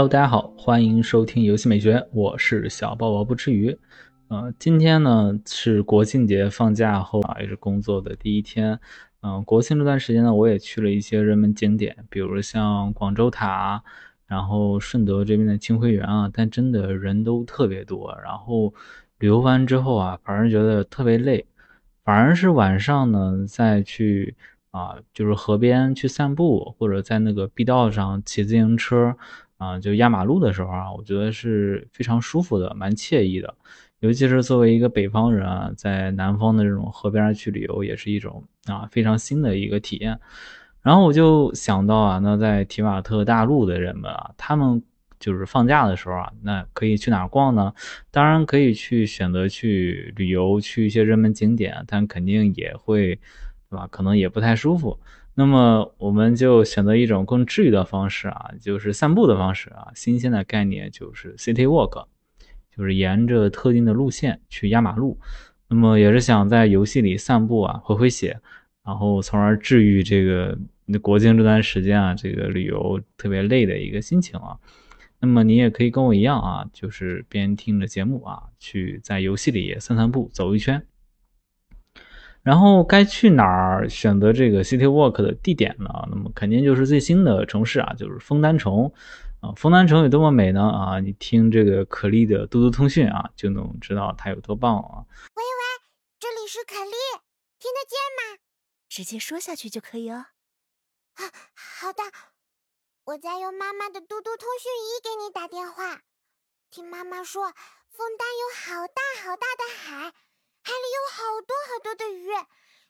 Hello，大家好，欢迎收听游戏美学，我是小宝宝不吃鱼。呃，今天呢是国庆节放假后啊，也是工作的第一天。嗯，国庆这段时间呢，我也去了一些热门景点，比如像广州塔，然后顺德这边的清晖园啊，但真的人都特别多。然后旅游完之后啊，反而觉得特别累，反而是晚上呢再去啊，就是河边去散步，或者在那个碧道上骑自行车。啊，就压马路的时候啊，我觉得是非常舒服的，蛮惬意的。尤其是作为一个北方人啊，在南方的这种河边去旅游，也是一种啊非常新的一个体验。然后我就想到啊，那在提瓦特大陆的人们啊，他们就是放假的时候啊，那可以去哪逛呢？当然可以去选择去旅游，去一些热门景点，但肯定也会，对吧？可能也不太舒服。那么我们就选择一种更治愈的方式啊，就是散步的方式啊。新鲜的概念就是 city walk，就是沿着特定的路线去压马路。那么也是想在游戏里散步啊，回回血，然后从而治愈这个国庆这段时间啊，这个旅游特别累的一个心情啊。那么你也可以跟我一样啊，就是边听着节目啊，去在游戏里散散步，走一圈。然后该去哪儿选择这个 City Walk 的地点呢？那么肯定就是最新的城市啊，就是枫丹城啊。枫丹城有多么美呢？啊，你听这个可莉的嘟嘟通讯啊，就能知道它有多棒啊。喂喂，这里是可莉，听得见吗？直接说下去就可以哦。啊，好的，我在用妈妈的嘟嘟通讯仪给你打电话。听妈妈说，枫丹有好大好大的海。海里有好多好多的鱼，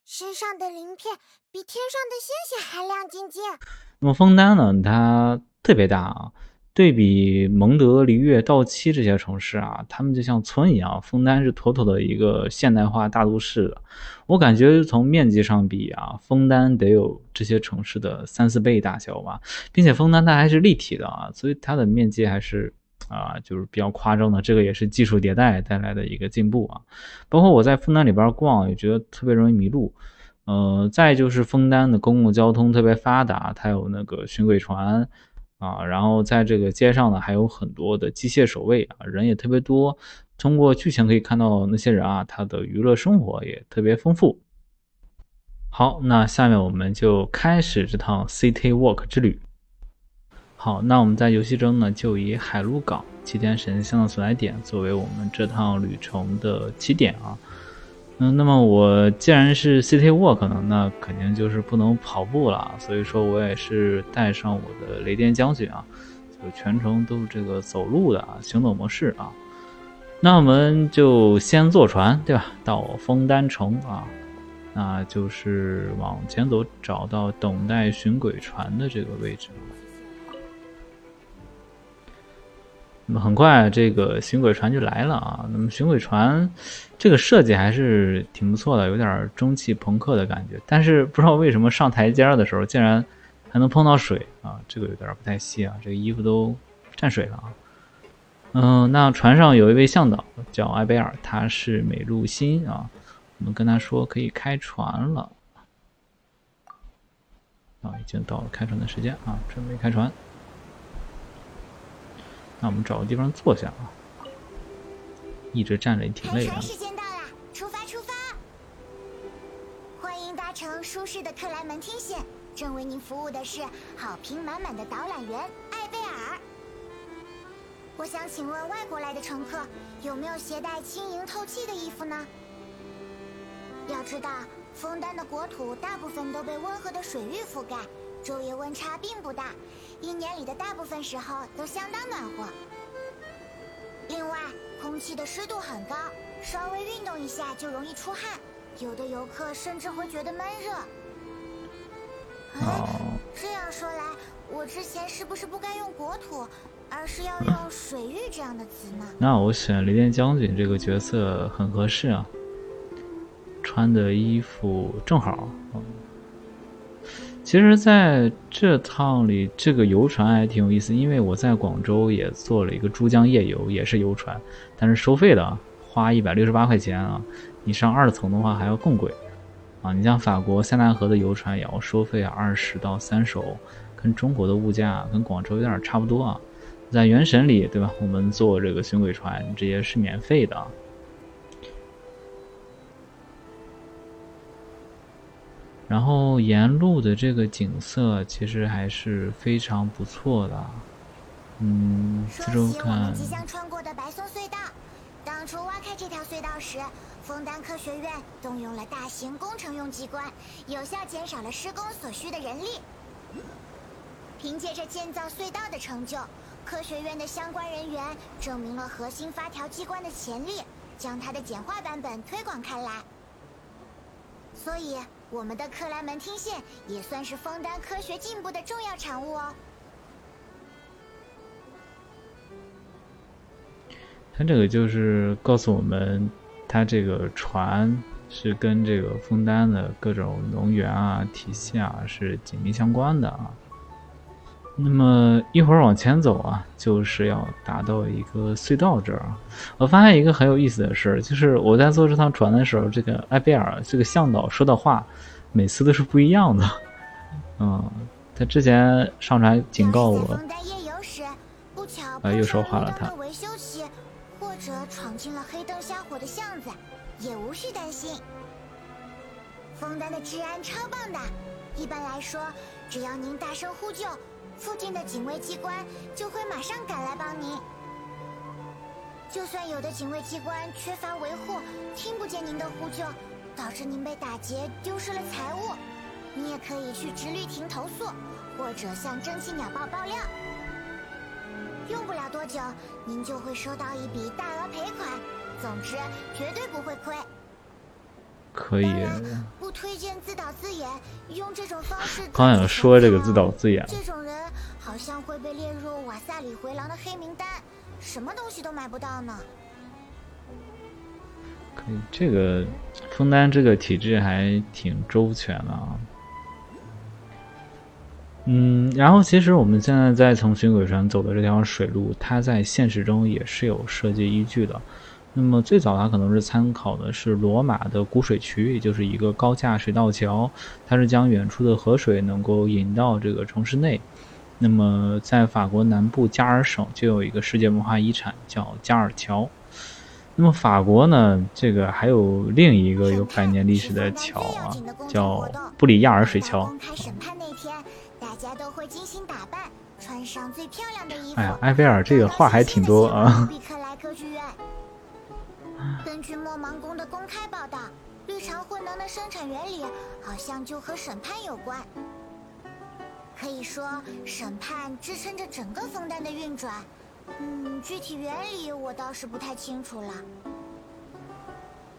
身上的鳞片比天上的星星还亮晶晶。那么枫丹呢？它特别大啊，对比蒙德、璃月、道七这些城市啊，它们就像村一样。枫丹是妥妥的一个现代化大都市。我感觉从面积上比啊，枫丹得有这些城市的三四倍大小吧，并且枫丹它还是立体的啊，所以它的面积还是。啊，就是比较夸张的，这个也是技术迭代带来的一个进步啊。包括我在枫丹里边逛，也觉得特别容易迷路。呃，再就是枫丹的公共交通特别发达，它有那个巡轨船啊，然后在这个街上呢，还有很多的机械守卫啊，人也特别多。通过剧情可以看到那些人啊，他的娱乐生活也特别丰富。好，那下面我们就开始这趟 City Walk 之旅。好，那我们在游戏中呢，就以海陆港七天神像的所在点作为我们这趟旅程的起点啊。嗯，那么我既然是 City Walk 呢，那肯定就是不能跑步了，所以说我也是带上我的雷电将军啊，就全程都是这个走路的啊，行走模式啊。那我们就先坐船，对吧？到枫丹城啊，那就是往前走，找到等待巡轨船的这个位置。那么很快，这个巡轨船就来了啊。那么巡轨船这个设计还是挺不错的，有点蒸汽朋克的感觉。但是不知道为什么上台阶的时候竟然还能碰到水啊，这个有点不太细啊。这个衣服都沾水了啊。嗯，那船上有一位向导叫艾贝尔，他是美露心啊。我们跟他说可以开船了啊，已经到了开船的时间啊，准备开船。那我们找个地方坐下啊，一直站着也挺累的。时间到了，出发出发！欢迎搭乘舒适的克莱门汀线，正为您服务的是好评满满的导览员艾贝尔。我想请问外国来的乘客有没有携带轻盈透气的衣服呢？要知道，枫丹的国土大部分都被温和的水域覆盖。昼夜温差并不大，一年里的大部分时候都相当暖和。另外，空气的湿度很高，稍微运动一下就容易出汗，有的游客甚至会觉得闷热。哦，这样说来，我之前是不是不该用国土，而是要用水域这样的词呢？那我选雷电将军这个角色很合适啊，穿的衣服正好。其实，在这趟里，这个游船还挺有意思，因为我在广州也做了一个珠江夜游，也是游船，但是收费的，花一百六十八块钱啊。你上二层的话还要更贵啊。你像法国塞纳河的游船也要收费二十到三十欧，跟中国的物价跟广州有点差不多啊。在原神里，对吧？我们坐这个巡轨船，这些是免费的。然后沿路的这个景色其实还是非常不错的。嗯，四周看。即将穿过的白松隧道，当初挖开这条隧道时，枫丹科学院动用了大型工程用机关，有效减少了施工所需的人力。凭借着建造隧道的成就，科学院的相关人员证明了核心发条机关的潜力，将它的简化版本推广开来。所以，我们的克莱门汀线也算是枫丹科学进步的重要产物哦。它这个就是告诉我们，它这个船是跟这个枫丹的各种能源啊、体系啊是紧密相关的啊。那么一会儿往前走啊，就是要达到一个隧道这儿。我发现一个很有意思的事儿，就是我在坐这趟船的时候，这个埃贝尔这个向导说的话，每次都是不一样的。嗯，他之前上船警告我，啊，又说话了他。或者闯进了黑灯瞎火的巷子，也无需担心。枫丹的治安超棒的，一般来说，只要您大声呼救，附近的警卫机关就会马上赶来帮您。就算有的警卫机关缺乏维护，听不见您的呼救，导致您被打劫、丢失了财物，你也可以去直律亭投诉，或者向蒸汽鸟报爆料。用不了多久，您就会收到一笔大额赔款。总之，绝对不会亏。可以。不推荐自导自演，用这种方式。刚想说这个自导自演。这种人好像会被列入瓦萨里回廊的黑名单，什么东西都买不到呢。可以，这个枫丹这个体制还挺周全的啊。嗯，然后其实我们现在在从巡轨船走的这条水路，它在现实中也是有设计依据的。那么最早它可能是参考的是罗马的古水渠，也就是一个高架水道桥，它是将远处的河水能够引到这个城市内。那么在法国南部加尔省就有一个世界文化遗产叫加尔桥。那么法国呢，这个还有另一个有百年历史的桥啊，叫布里亚尔水桥。大家都会精心打扮，穿上最漂亮的。哎呀，埃菲尔这个话还挺多啊。根据莫芒宫的公开报道，绿常混能的生产原理好像就和审判有关。可以说，审判支撑着整个枫丹的运转。嗯，具体原理我倒是不太清楚了。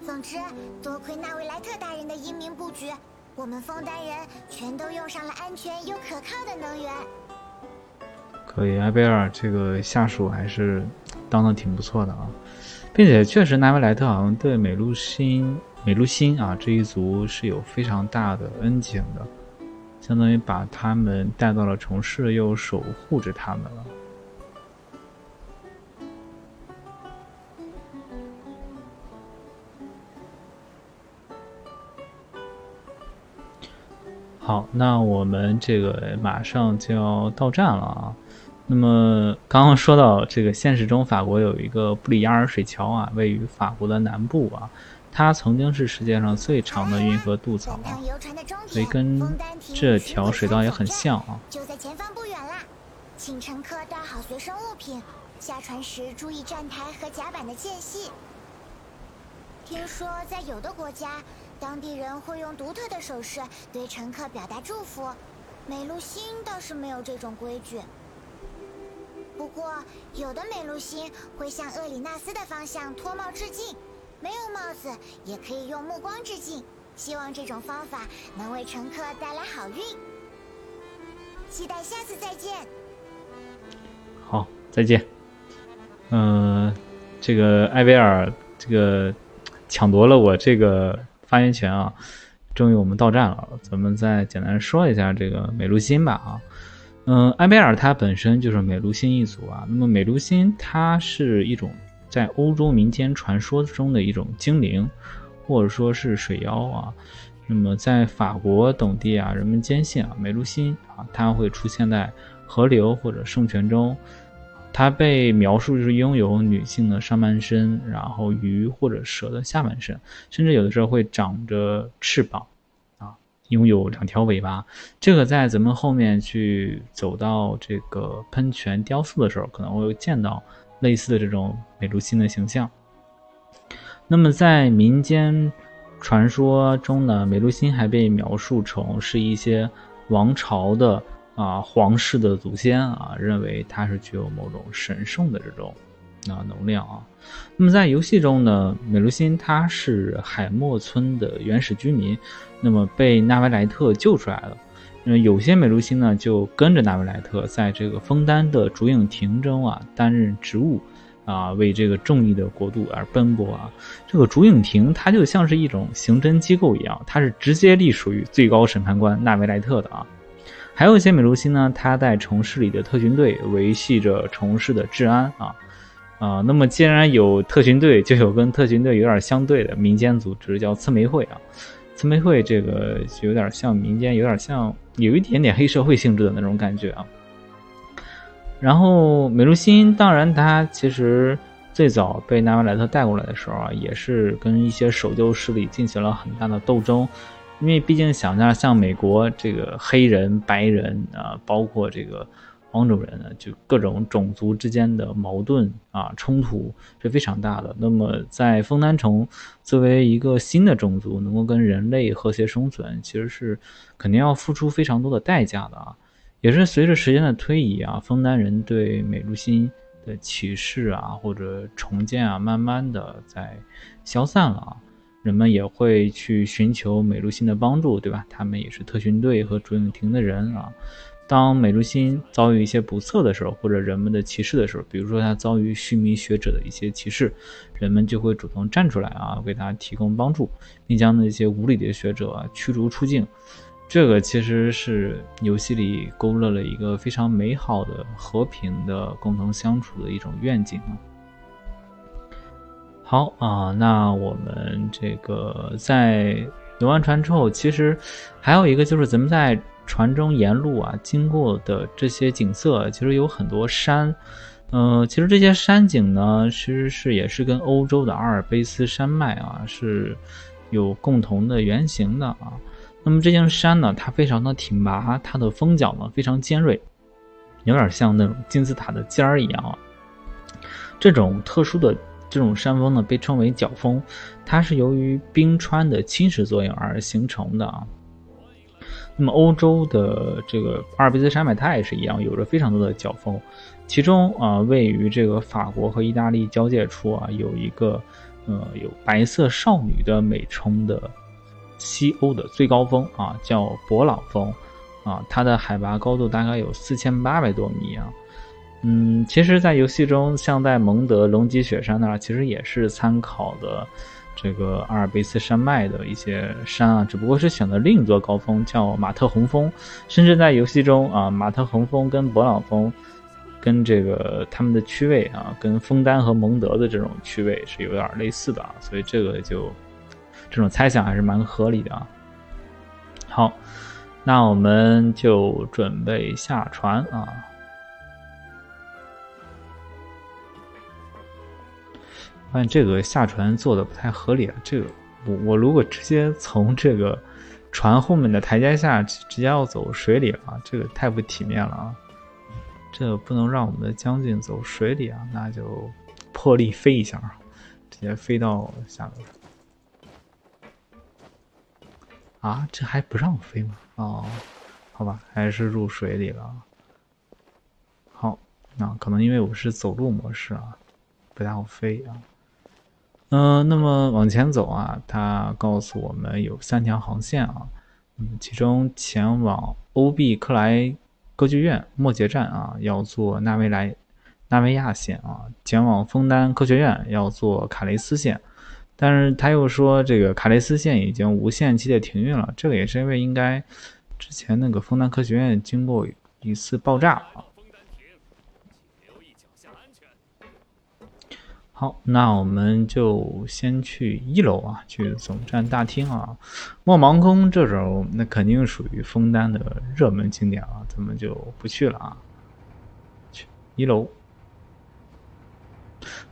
总之，多亏那位莱特大人的英明布局。我们枫丹人全都用上了安全又可靠的能源。可以，埃贝尔这个下属还是当的挺不错的啊，并且确实，纳维莱特好像对美露辛、美露辛啊这一族是有非常大的恩情的，相当于把他们带到了城市，又守护着他们了。好，那我们这个马上就要到站了啊。那么刚刚说到这个现实中，法国有一个布里亚尔水桥啊，位于法国的南部啊，它曾经是世界上最长的运河渡槽啊，所以跟这条水道也很像啊。就在前方不远啦，请乘客带好随身物品，下船时注意站台和甲板的间隙。听说在有的国家。当地人会用独特的手势对乘客表达祝福，美露星倒是没有这种规矩。不过，有的美露星会向厄里纳斯的方向脱帽致敬，没有帽子也可以用目光致敬。希望这种方法能为乘客带来好运。期待下次再见。好，再见。嗯，这个艾薇尔，这个抢夺了我这个。发言权啊！终于我们到站了，咱们再简单说一下这个美露辛吧啊。嗯，埃贝尔它本身就是美露辛一族啊。那么美露辛它是一种在欧洲民间传说中的一种精灵，或者说是水妖啊。那么在法国等地啊，人们坚信啊，美露辛啊，它会出现在河流或者圣泉中，它被描述就是拥有女性的上半身，然后鱼或者蛇的下半身，甚至有的时候会长着翅膀，拥有两条尾巴。这个在咱们后面去走到这个喷泉雕塑的时候，可能会见到类似的这种美鹭星的形象。那么在民间传说中呢，美鹭星还被描述成是一些王朝的。啊，皇室的祖先啊，认为它是具有某种神圣的这种啊能量啊。那么在游戏中呢，美露辛他是海默村的原始居民，那么被纳维莱特救出来了。那有些美露辛呢，就跟着纳维莱特在这个枫丹的竹影亭中啊担任职务啊，为这个正义的国度而奔波啊。这个竹影亭它就像是一种刑侦机构一样，它是直接隶属于最高审判官纳维莱特的啊。还有一些美露辛呢，他在城市里的特训队维系着城市的治安啊啊。那么既然有特训队，就有跟特训队有点相对的民间组织，叫刺梅会啊。刺梅会这个有点像民间，有点像有一点点黑社会性质的那种感觉啊。然后美露星，当然他其实最早被纳瓦莱特带过来的时候啊，也是跟一些守旧势力进行了很大的斗争。因为毕竟想象像美国这个黑人、白人啊，包括这个黄种人呢，就各种种族之间的矛盾啊、冲突是非常大的。那么在枫丹城作为一个新的种族，能够跟人类和谐生存，其实是肯定要付出非常多的代价的啊。也是随着时间的推移啊，枫丹人对美露辛的歧视啊或者重建啊，慢慢的在消散了啊。人们也会去寻求美露辛的帮助，对吧？他们也是特训队和竹影亭的人啊。当美露心遭遇一些不测的时候，或者人们的歧视的时候，比如说他遭遇须弥学者的一些歧视，人们就会主动站出来啊，为他提供帮助，并将那些无理的学者驱逐出境。这个其实是游戏里勾勒了一个非常美好的和平的共同相处的一种愿景啊。好啊，那我们这个在游完船之后，其实还有一个就是咱们在船中沿路啊经过的这些景色，其实有很多山，嗯，其实这些山景呢，其实是也是跟欧洲的阿尔卑斯山脉啊是有共同的原型的啊。那么这些山呢，它非常的挺拔，它的峰角呢非常尖锐，有点像那种金字塔的尖儿一样啊。这种特殊的。这种山峰呢被称为角峰，它是由于冰川的侵蚀作用而形成的啊。那么欧洲的这个阿尔卑斯山脉它也是一样，有着非常多的角峰，其中啊位于这个法国和意大利交界处啊有一个呃有白色少女的美称的西欧的最高峰啊叫勃朗峰啊，它的海拔高度大概有四千八百多米啊。嗯，其实，在游戏中，像在蒙德龙脊雪山那儿，其实也是参考的这个阿尔卑斯山脉的一些山啊，只不过是选择另一座高峰，叫马特洪峰。甚至在游戏中啊，马特洪峰跟勃朗峰，跟这个他们的区位啊，跟枫丹和蒙德的这种区位是有点类似的啊，所以这个就这种猜想还是蛮合理的啊。好，那我们就准备下船啊。发现这个下船做的不太合理啊！这个我我如果直接从这个船后面的台阶下直接要走水里啊，这个太不体面了啊！这个不能让我们的将军走水里啊，那就破例飞一下，直接飞到下面。啊，这还不让飞吗？哦，好吧，还是入水里了。好，那可能因为我是走路模式啊，不太好飞啊。嗯，那么往前走啊，他告诉我们有三条航线啊，嗯，其中前往欧毕克莱歌剧院末节站啊，要坐纳维莱纳维亚线啊；前往枫丹科学院要坐卡雷斯线，但是他又说这个卡雷斯线已经无限期的停运了，这个也是因为应该之前那个枫丹科学院经过一次爆炸啊。好，那我们就先去一楼啊，去总站大厅啊。莫芒宫这种，那肯定属于枫丹的热门景点啊，咱们就不去了啊。去一楼。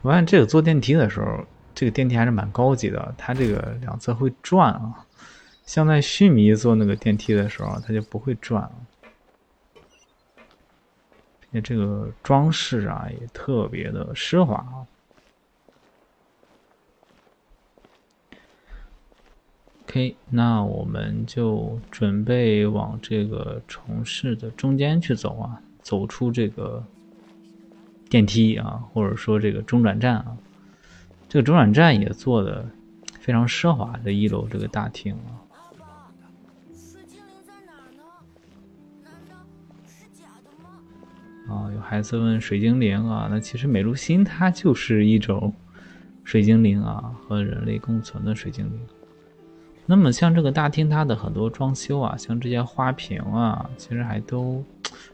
我发现这个坐电梯的时候，这个电梯还是蛮高级的，它这个两侧会转啊。像在须弥坐那个电梯的时候，它就不会转了。并且这个装饰啊，也特别的奢华啊。OK，那我们就准备往这个城市的中间去走啊，走出这个电梯啊，或者说这个中转站啊。这个中转站也做的非常奢华，这一楼这个大厅啊。啊，有孩子问水精灵啊，那其实美露心它就是一种水精灵啊，和人类共存的水精灵。那么像这个大厅，它的很多装修啊，像这些花瓶啊，其实还都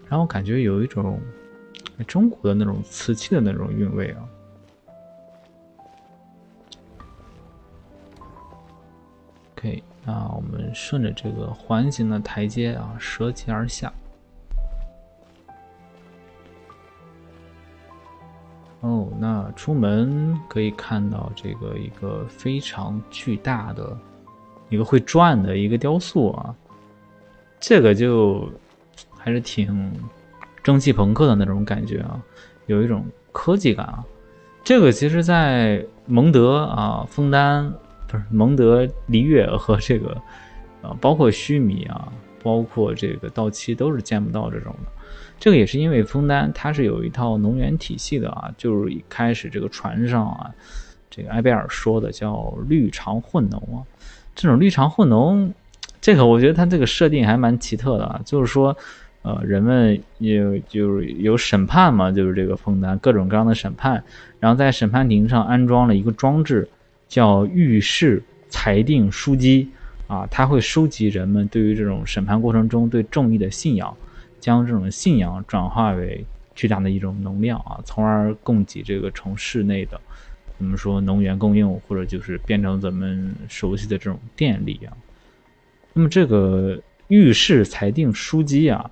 让我感觉有一种中国的那种瓷器的那种韵味啊。OK，那我们顺着这个环形的台阶啊，折脊而下。哦，那出门可以看到这个一个非常巨大的一个会转的一个雕塑啊，这个就还是挺蒸汽朋克的那种感觉啊，有一种科技感啊。这个其实，在蒙德啊、枫丹不是蒙德璃月和这个啊，包括须弥啊，包括这个到期都是见不到这种的。这个也是因为枫丹它是有一套能源体系的啊，就是一开始这个船上啊，这个埃贝尔说的叫绿长混农啊，这种绿长混农，这个我觉得它这个设定还蛮奇特的，就是说，呃，人们有就是有审判嘛，就是这个枫丹各种各样的审判，然后在审判庭上安装了一个装置，叫预示裁定书机啊，它会收集人们对于这种审判过程中对正义的信仰。将这种信仰转化为巨大的一种能量啊，从而供给这个城市内的，怎么说能源供应，或者就是变成咱们熟悉的这种电力啊。那么这个御史裁定枢机啊，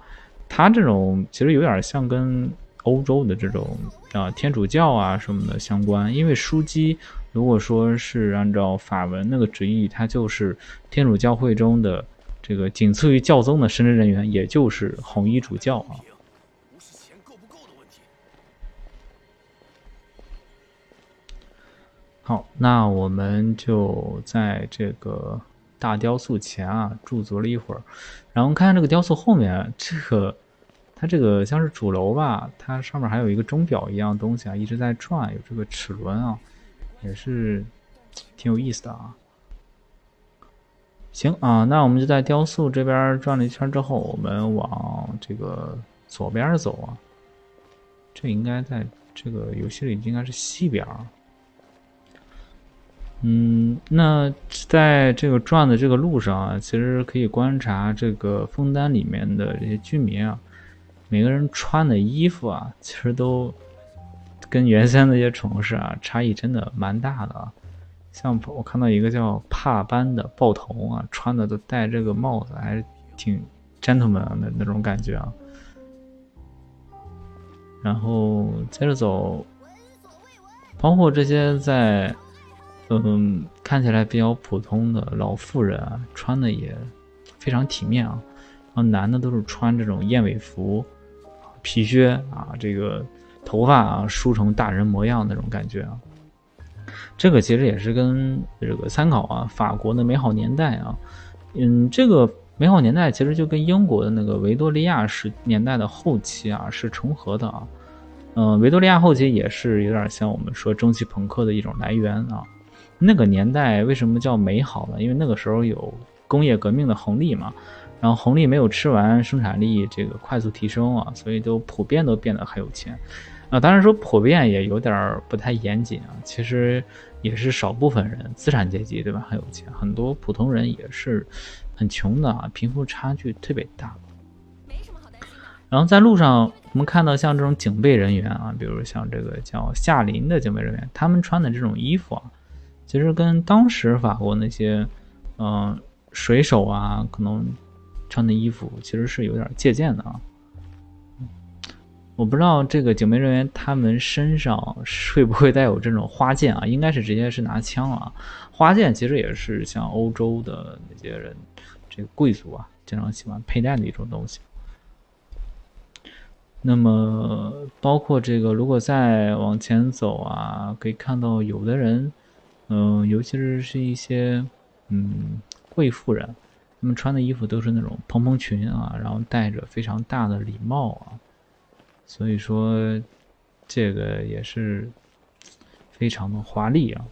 它这种其实有点像跟欧洲的这种啊天主教啊什么的相关，因为枢机如果说是按照法文那个直译，它就是天主教会中的。这个仅次于教宗的神职人员，也就是红衣主教啊。好，那我们就在这个大雕塑前啊驻足了一会儿，然后看这个雕塑后面，这个它这个像是主楼吧，它上面还有一个钟表一样东西啊，一直在转，有这个齿轮啊，也是挺有意思的啊。行啊，那我们就在雕塑这边转了一圈之后，我们往这个左边走啊。这应该在这个游戏里应该是西边。嗯，那在这个转的这个路上啊，其实可以观察这个枫丹里面的这些居民啊，每个人穿的衣服啊，其实都跟原先那些城市啊差异真的蛮大的啊。像我看到一个叫帕班的报童啊，穿的都戴这个帽子，还是挺 gentleman 的那种感觉啊。然后接着走，包括这些在嗯看起来比较普通的老妇人啊，穿的也非常体面啊。然后男的都是穿这种燕尾服、皮靴啊，这个头发啊梳成大人模样那种感觉啊。这个其实也是跟这个参考啊，法国的美好年代啊，嗯，这个美好年代其实就跟英国的那个维多利亚时年代的后期啊是重合的啊，嗯，维多利亚后期也是有点像我们说蒸汽朋克的一种来源啊。那个年代为什么叫美好呢？因为那个时候有工业革命的红利嘛，然后红利没有吃完，生产力这个快速提升啊，所以都普遍都变得很有钱。啊，当然说普遍也有点不太严谨啊，其实也是少部分人资产阶级对吧很有钱，很多普通人也是很穷的啊，贫富差距特别大。然后在路上我们看到像这种警备人员啊，比如像这个叫夏林的警备人员，他们穿的这种衣服啊，其实跟当时法国那些嗯水手啊可能穿的衣服其实是有点借鉴的啊。我不知道这个警备人员他们身上会不会带有这种花剑啊？应该是直接是拿枪啊。花剑其实也是像欧洲的那些人，这个贵族啊，经常喜欢佩戴的一种东西。那么，包括这个，如果再往前走啊，可以看到有的人，嗯，尤其是是一些嗯贵妇人，他们穿的衣服都是那种蓬蓬裙啊，然后戴着非常大的礼帽啊，所以说这个也是非常的华丽啊。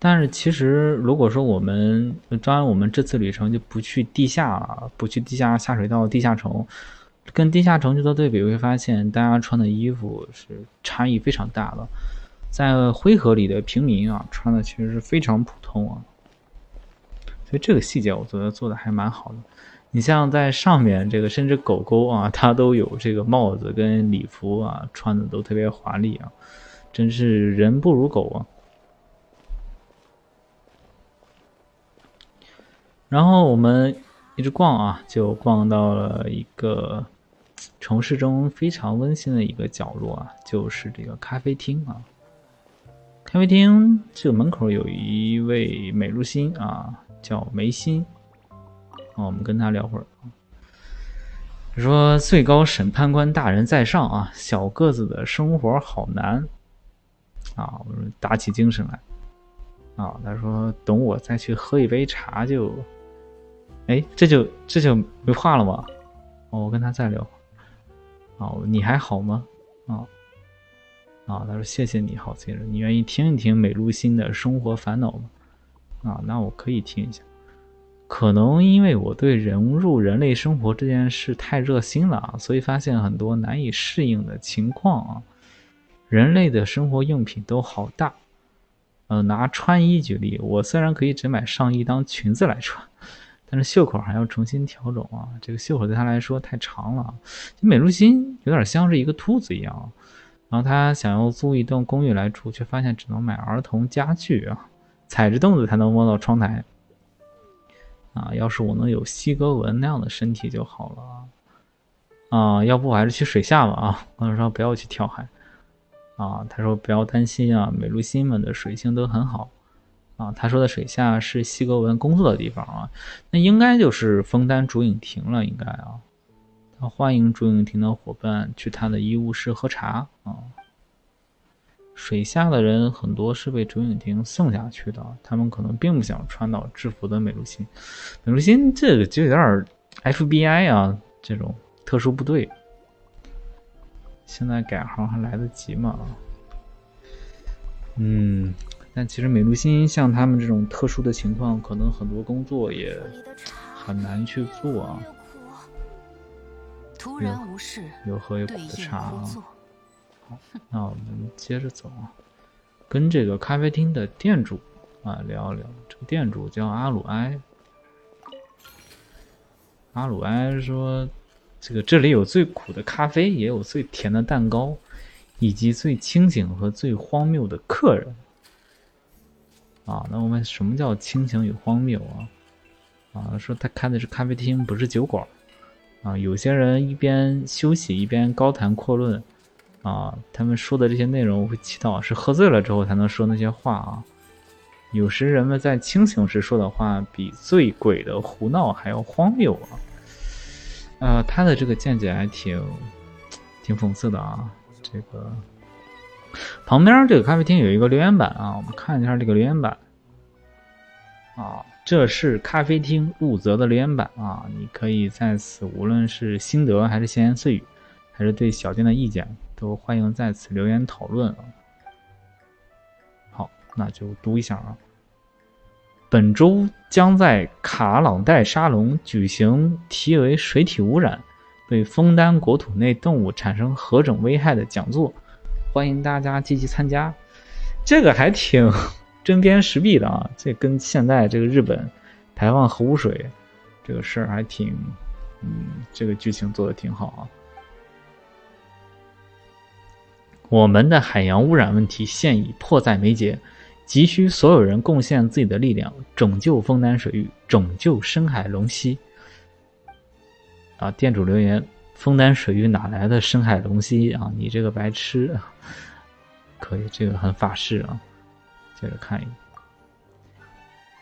但是其实，如果说我们当然我们这次旅程就不去地下了，不去地下下水道、地下城，跟地下城去做对比，会发现大家穿的衣服是差异非常大的。在灰河里的平民啊，穿的其实是非常普通啊，所以这个细节我觉得做的还蛮好的。你像在上面这个，甚至狗狗啊，它都有这个帽子跟礼服啊，穿的都特别华丽啊，真是人不如狗啊。然后我们一直逛啊，就逛到了一个城市中非常温馨的一个角落啊，就是这个咖啡厅啊。咖啡厅这个门口有一位美如心啊，叫梅心。啊，我们跟他聊会儿啊。说最高审判官大人在上啊，小个子的生活好难啊。我说打起精神来啊。他说等我再去喝一杯茶就。哎，这就这就没话了吗？哦，我跟他再聊。哦，你还好吗？啊啊，他说谢谢你好心人，你愿意听一听美露心的生活烦恼吗？啊，那我可以听一下。可能因为我对融入人类生活这件事太热心了，所以发现很多难以适应的情况啊。人类的生活用品都好大。嗯，拿穿衣举例，我虽然可以只买上衣当裙子来穿。但是袖口还要重新调整啊！这个袖口对他来说太长了，美如心有点像是一个兔子一样。然后他想要租一栋公寓来住，却发现只能买儿童家具啊，踩着凳子才能摸到窗台。啊，要是我能有西格文那样的身体就好了啊！要不我还是去水下吧啊！我说不要去跳海啊！他说不要担心啊，美如心们的水性都很好。啊，他说的水下是西格文工作的地方啊，那应该就是枫丹竹影亭了，应该啊。他欢迎竹影亭的伙伴去他的医务室喝茶啊。水下的人很多是被竹影亭送下去的，他们可能并不想穿到制服的美露心。美露心这个就有点 FBI 啊，这种特殊部队。现在改行还来得及吗？嗯。但其实美露心像他们这种特殊的情况，可能很多工作也很难去做啊。突然无事，有喝有苦的茶啊。好，那我们接着走啊，跟这个咖啡厅的店主啊聊一聊。这个店主叫阿鲁埃。阿鲁埃说：“这个这里有最苦的咖啡，也有最甜的蛋糕，以及最清醒和最荒谬的客人。”啊，那我们什么叫清醒与荒谬啊？啊，说他开的是咖啡厅，不是酒馆。啊，有些人一边休息一边高谈阔论。啊，他们说的这些内容我会祈祷是喝醉了之后才能说那些话啊。有时人们在清醒时说的话，比醉鬼的胡闹还要荒谬啊。呃，他的这个见解还挺挺讽刺的啊，这个。旁边这个咖啡厅有一个留言板啊，我们看一下这个留言板啊，这是咖啡厅入泽的留言板啊，你可以在此无论是心得还是闲言碎语，还是对小店的意见，都欢迎在此留言讨论啊。好，那就读一下啊。本周将在卡朗代沙龙举行题为“水体污染对枫丹国土内动物产生何种危害”的讲座。欢迎大家积极参加，这个还挺 针砭时弊的啊！这跟现在这个日本排放核污水这个事儿还挺，嗯，这个剧情做的挺好啊。我们的海洋污染问题现已迫在眉睫，急需所有人贡献自己的力量，拯救枫丹水域，拯救深海龙溪。啊！店主留言：枫丹水域哪来的深海龙蜥啊？你这个白痴！可以，这个很法式啊。接着看一，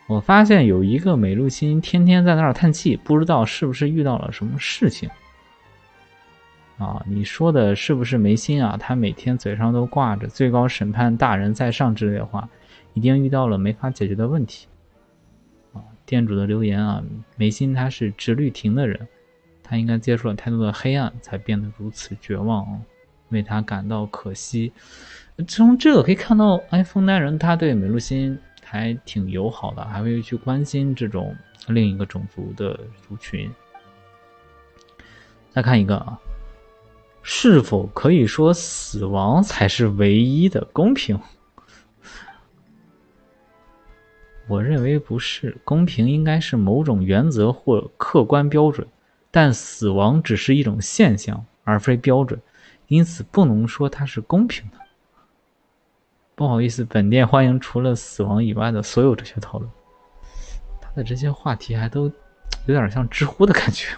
我发现有一个美露心天天在那儿叹气，不知道是不是遇到了什么事情。啊，你说的是不是梅心啊？他每天嘴上都挂着“最高审判大人在上”之类的话。一定遇到了没法解决的问题，啊！店主的留言啊，梅心他是直律庭的人，他应该接触了太多的黑暗，才变得如此绝望，为他感到可惜。从这个可以看到，哎，枫丹人他对美露心还挺友好的，还会去关心这种另一个种族的族群。再看一个啊，是否可以说死亡才是唯一的公平？我认为不是，公平应该是某种原则或客观标准，但死亡只是一种现象，而非标准，因此不能说它是公平的。不好意思，本店欢迎除了死亡以外的所有哲学讨论。他的这些话题还都有点像知乎的感觉。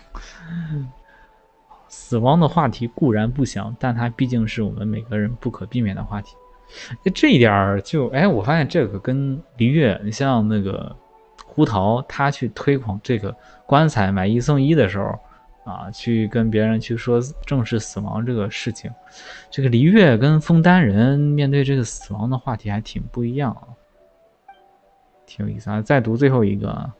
死亡的话题固然不详，但它毕竟是我们每个人不可避免的话题。这一点儿就哎，我发现这个跟璃月，你像那个胡桃，他去推广这个棺材买一送一的时候啊，去跟别人去说正视死亡这个事情，这个璃月跟枫丹人面对这个死亡的话题还挺不一样啊，挺有意思啊。再读最后一个，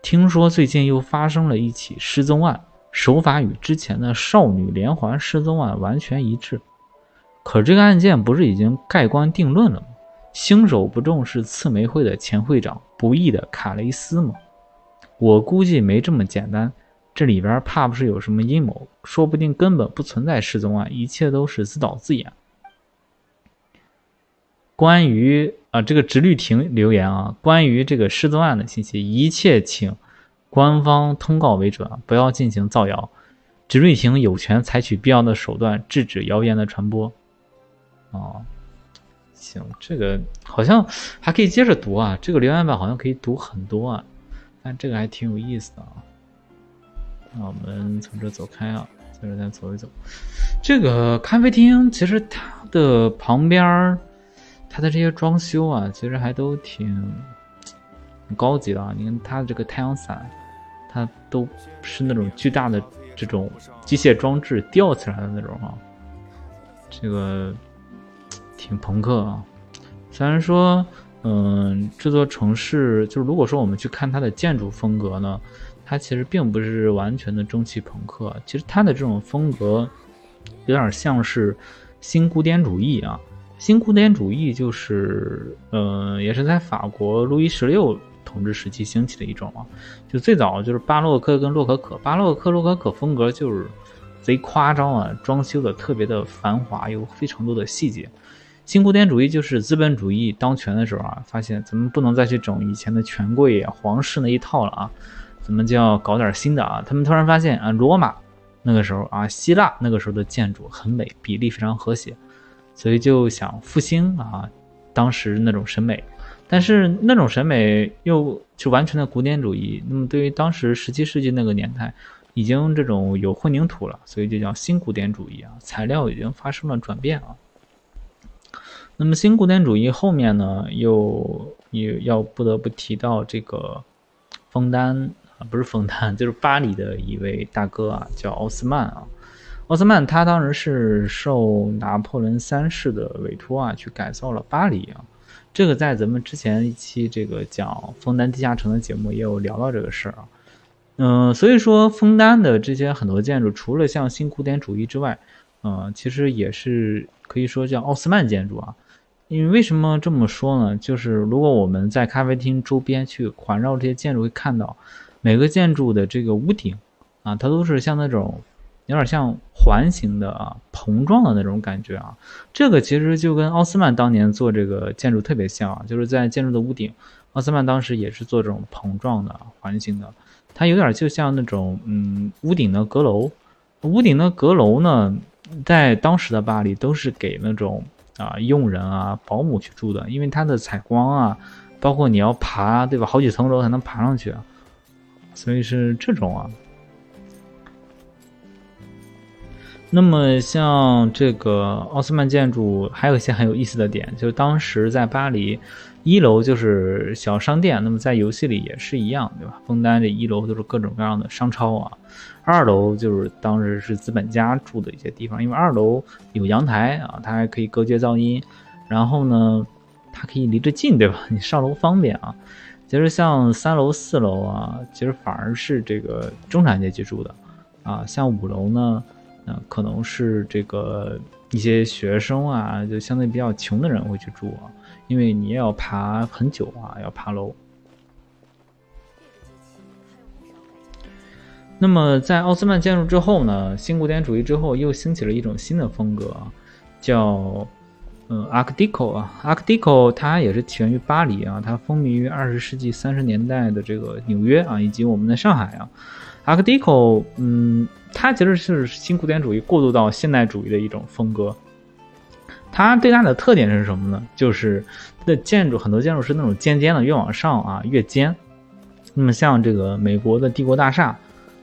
听说最近又发生了一起失踪案，手法与之前的少女连环失踪案完全一致。可这个案件不是已经盖棺定论了吗？凶手不正是刺玫会的前会长不义的卡雷斯吗？我估计没这么简单，这里边怕不是有什么阴谋，说不定根本不存在失踪案，一切都是自导自演。关于啊这个直律庭留言啊，关于这个失踪案的信息，一切请官方通告为准，不要进行造谣。直律庭有权采取必要的手段制止谣言的传播。哦，行，这个好像还可以接着读啊。这个留言板好像可以读很多啊，但这个还挺有意思的啊。那我们从这走开啊，接着再走一走。这个咖啡厅其实它的旁边儿它的这些装修啊，其实还都挺高级的啊。你看它的这个太阳伞，它都是那种巨大的这种机械装置吊起来的那种啊。这个。挺朋克啊，虽然说，嗯，这座城市就是如果说我们去看它的建筑风格呢，它其实并不是完全的蒸汽朋克，其实它的这种风格有点像是新古典主义啊。新古典主义就是，嗯，也是在法国路易十六统治时期兴起的一种啊。就最早就是巴洛克跟洛可可，巴洛克洛可可风格就是贼夸张啊，装修的特别的繁华，有非常多的细节。新古典主义就是资本主义当权的时候啊，发现咱们不能再去整以前的权贵皇室那一套了啊，咱们就要搞点新的啊。他们突然发现啊，罗马那个时候啊，希腊那个时候的建筑很美，比例非常和谐，所以就想复兴啊当时那种审美，但是那种审美又就完全的古典主义。那么对于当时十七世纪那个年代，已经这种有混凝土了，所以就叫新古典主义啊，材料已经发生了转变啊。那么新古典主义后面呢，又也要不得不提到这个枫丹，啊不是枫丹，就是巴黎的一位大哥啊，叫奥斯曼啊。奥斯曼他当时是受拿破仑三世的委托啊，去改造了巴黎啊。这个在咱们之前一期这个讲枫丹地下城的节目也有聊到这个事儿啊。嗯，所以说枫丹的这些很多建筑，除了像新古典主义之外，嗯，其实也是可以说叫奥斯曼建筑啊。因为为什么这么说呢？就是如果我们在咖啡厅周边去环绕这些建筑，会看到每个建筑的这个屋顶啊，它都是像那种有点像环形的啊，膨胀的那种感觉啊。这个其实就跟奥斯曼当年做这个建筑特别像啊，就是在建筑的屋顶，奥斯曼当时也是做这种膨胀的环形的，它有点就像那种嗯屋顶的阁楼，屋顶的阁楼呢，在当时的巴黎都是给那种。啊佣人啊、保姆去住的，因为它的采光啊，包括你要爬，对吧？好几层楼才能爬上去啊，所以是这种啊。那么像这个奥斯曼建筑，还有一些很有意思的点，就是当时在巴黎，一楼就是小商店，那么在游戏里也是一样，对吧？枫丹这一楼都是各种各样的商超啊，二楼就是当时是资本家住的一些地方，因为二楼有阳台啊，它还可以隔绝噪音，然后呢，它可以离着近，对吧？你上楼方便啊。其实像三楼、四楼啊，其实反而是这个中产阶级住的啊，像五楼呢。啊，可能是这个一些学生啊，就相对比较穷的人会去住啊，因为你也要爬很久啊，要爬楼。那么在奥斯曼建筑之后呢，新古典主义之后又兴起了一种新的风格，叫嗯 Art Deco 啊，Art Deco 它也是起源于巴黎啊，它风靡于二十世纪三十年代的这个纽约啊，以及我们的上海啊，Art Deco 嗯。它其实是新古典主义过渡到现代主义的一种风格。它最大的特点是什么呢？就是它的建筑很多建筑是那种尖尖的，越往上啊越尖。那么像这个美国的帝国大厦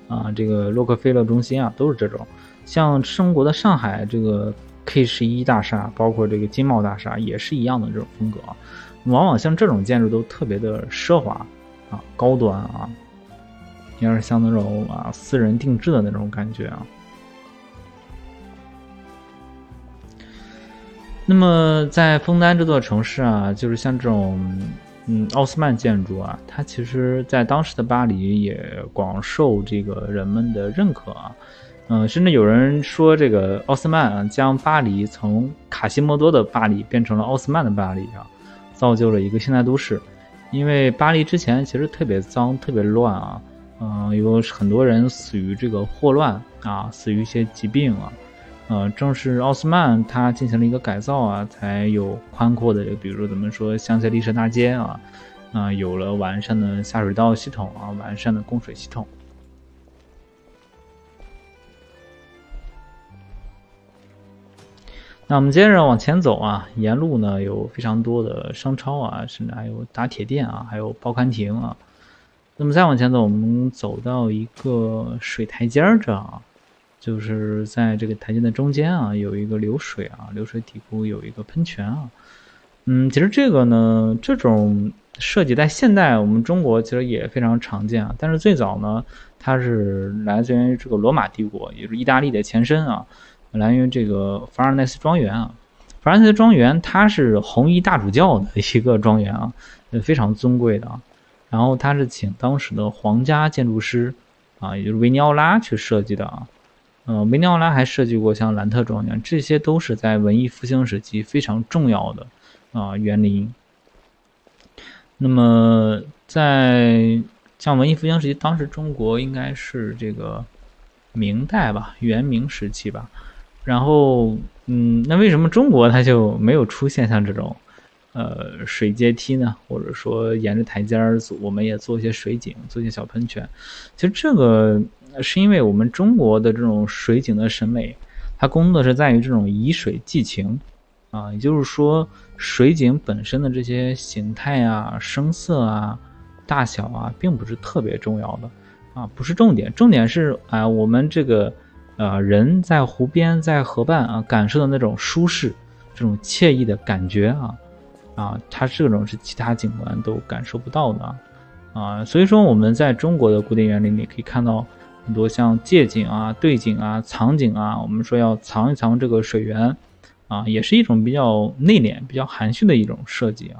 啊，这个洛克菲勒中心啊，都是这种。像中国的上海这个 K 十一大厦，包括这个金茂大厦，也是一样的这种风格。往往像这种建筑都特别的奢华啊，高端啊。有点像那种啊，私人定制的那种感觉啊。那么在枫丹这座城市啊，就是像这种嗯奥斯曼建筑啊，它其实在当时的巴黎也广受这个人们的认可啊。嗯，甚至有人说这个奥斯曼啊，将巴黎从卡西莫多的巴黎变成了奥斯曼的巴黎啊，造就了一个现代都市。因为巴黎之前其实特别脏、特别乱啊。嗯，有很多人死于这个霍乱啊，死于一些疾病啊。呃，正是奥斯曼他进行了一个改造啊，才有宽阔的，比如说咱们说香榭丽舍大街啊，啊，有了完善的下水道系统啊，完善的供水系统。那我们接着往前走啊，沿路呢有非常多的商超啊，甚至还有打铁店啊，还有报刊亭啊。那么再往前走，我们走到一个水台阶儿这啊，就是在这个台阶的中间啊，有一个流水啊，流水底部有一个喷泉啊。嗯，其实这个呢，这种设计在现代我们中国其实也非常常见啊。但是最早呢，它是来自于这个罗马帝国，也是意大利的前身啊，来源于这个凡尔奈斯庄园啊。凡尔奈斯庄园它是红衣大主教的一个庄园啊，非常尊贵的啊。然后他是请当时的皇家建筑师，啊，也就是维尼奥拉去设计的啊，呃，维尼奥拉还设计过像兰特庄园，这些都是在文艺复兴时期非常重要的啊园林。那么在像文艺复兴时期，当时中国应该是这个明代吧，元明时期吧。然后，嗯，那为什么中国它就没有出现像这种？呃，水阶梯呢，或者说沿着台阶儿，我们也做一些水景，做一些小喷泉。其实这个是因为我们中国的这种水景的审美，它工作是在于这种以水寄情啊，也就是说，水景本身的这些形态啊、声色啊、大小啊，并不是特别重要的啊，不是重点，重点是啊，我们这个呃人在湖边、在河畔啊，感受的那种舒适、这种惬意的感觉啊。啊，它这种是其他景观都感受不到的，啊，所以说我们在中国的古典园林里可以看到很多像借景啊、对景啊、藏景啊，我们说要藏一藏这个水源，啊，也是一种比较内敛、比较含蓄的一种设计啊，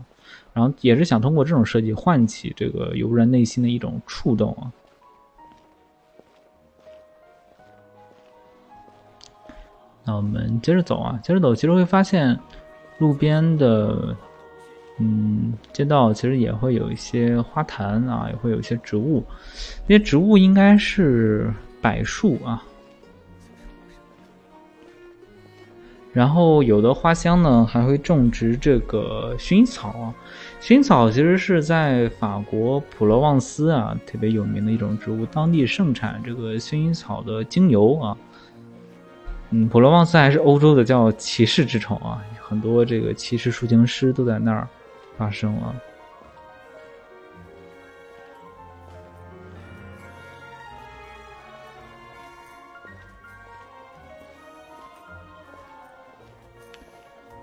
然后也是想通过这种设计唤起这个游人内心的一种触动啊。那我们接着走啊，接着走，其实会发现路边的。嗯，街道其实也会有一些花坛啊，也会有一些植物，这些植物应该是柏树啊。然后有的花香呢，还会种植这个薰衣草啊。薰衣草其实是在法国普罗旺斯啊特别有名的一种植物，当地盛产这个薰衣草的精油啊。嗯，普罗旺斯还是欧洲的叫骑士之城啊。很多这个骑士抒情诗都在那儿发生了。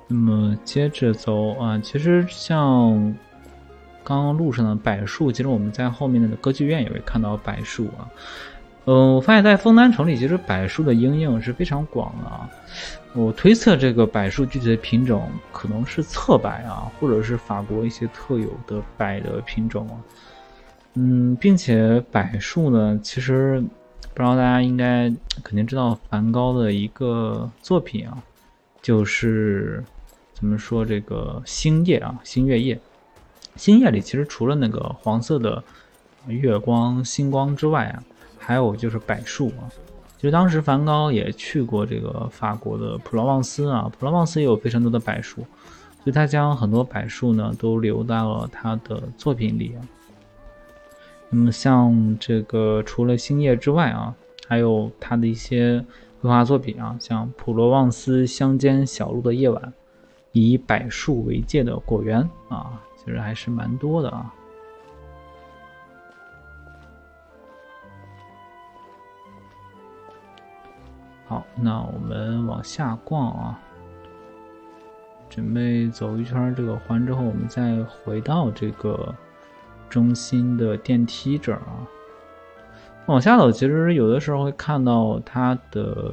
那么接着走啊，其实像刚刚路上的柏树，其实我们在后面的歌剧院也会看到柏树啊。嗯，我发现，在枫丹城里，其实柏树的应用是非常广的啊。我推测，这个柏树具体的品种可能是侧柏啊，或者是法国一些特有的柏的品种啊。嗯，并且柏树呢，其实不知道大家应该肯定知道梵高的一个作品啊，就是。怎么说这个星夜啊，星月夜，星夜里其实除了那个黄色的月光、星光之外啊，还有就是柏树啊。其实当时梵高也去过这个法国的普罗旺斯啊，普罗旺斯也有非常多的柏树，所以他将很多柏树呢都留在了他的作品里啊。那么像这个除了星夜之外啊，还有他的一些绘画作品啊，像普罗旺斯乡间小路的夜晚。以柏树为界的果园啊，其实还是蛮多的啊。好，那我们往下逛啊，准备走一圈这个环之后，我们再回到这个中心的电梯这儿啊。往下走，其实有的时候会看到它的。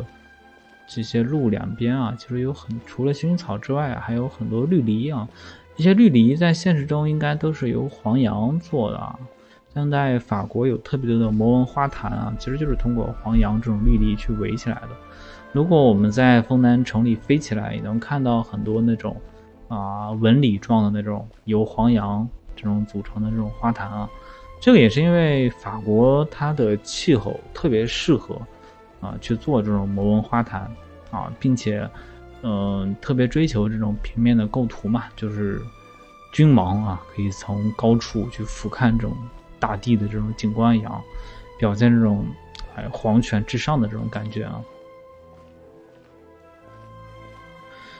这些路两边啊，其实有很除了薰衣草之外啊，还有很多绿篱啊。这些绿篱在现实中应该都是由黄杨做的。像在法国有特别多的摩纹花坛啊，其实就是通过黄杨这种绿篱去围起来的。如果我们在枫丹城里飞起来，也能看到很多那种啊纹理状的那种由黄杨这种组成的这种花坛啊。这个也是因为法国它的气候特别适合。啊，去做这种摩纹花坛啊，并且，嗯，特别追求这种平面的构图嘛，就是君王啊，可以从高处去俯瞰这种大地的这种景观一样，表现这种哎皇权至上的这种感觉啊。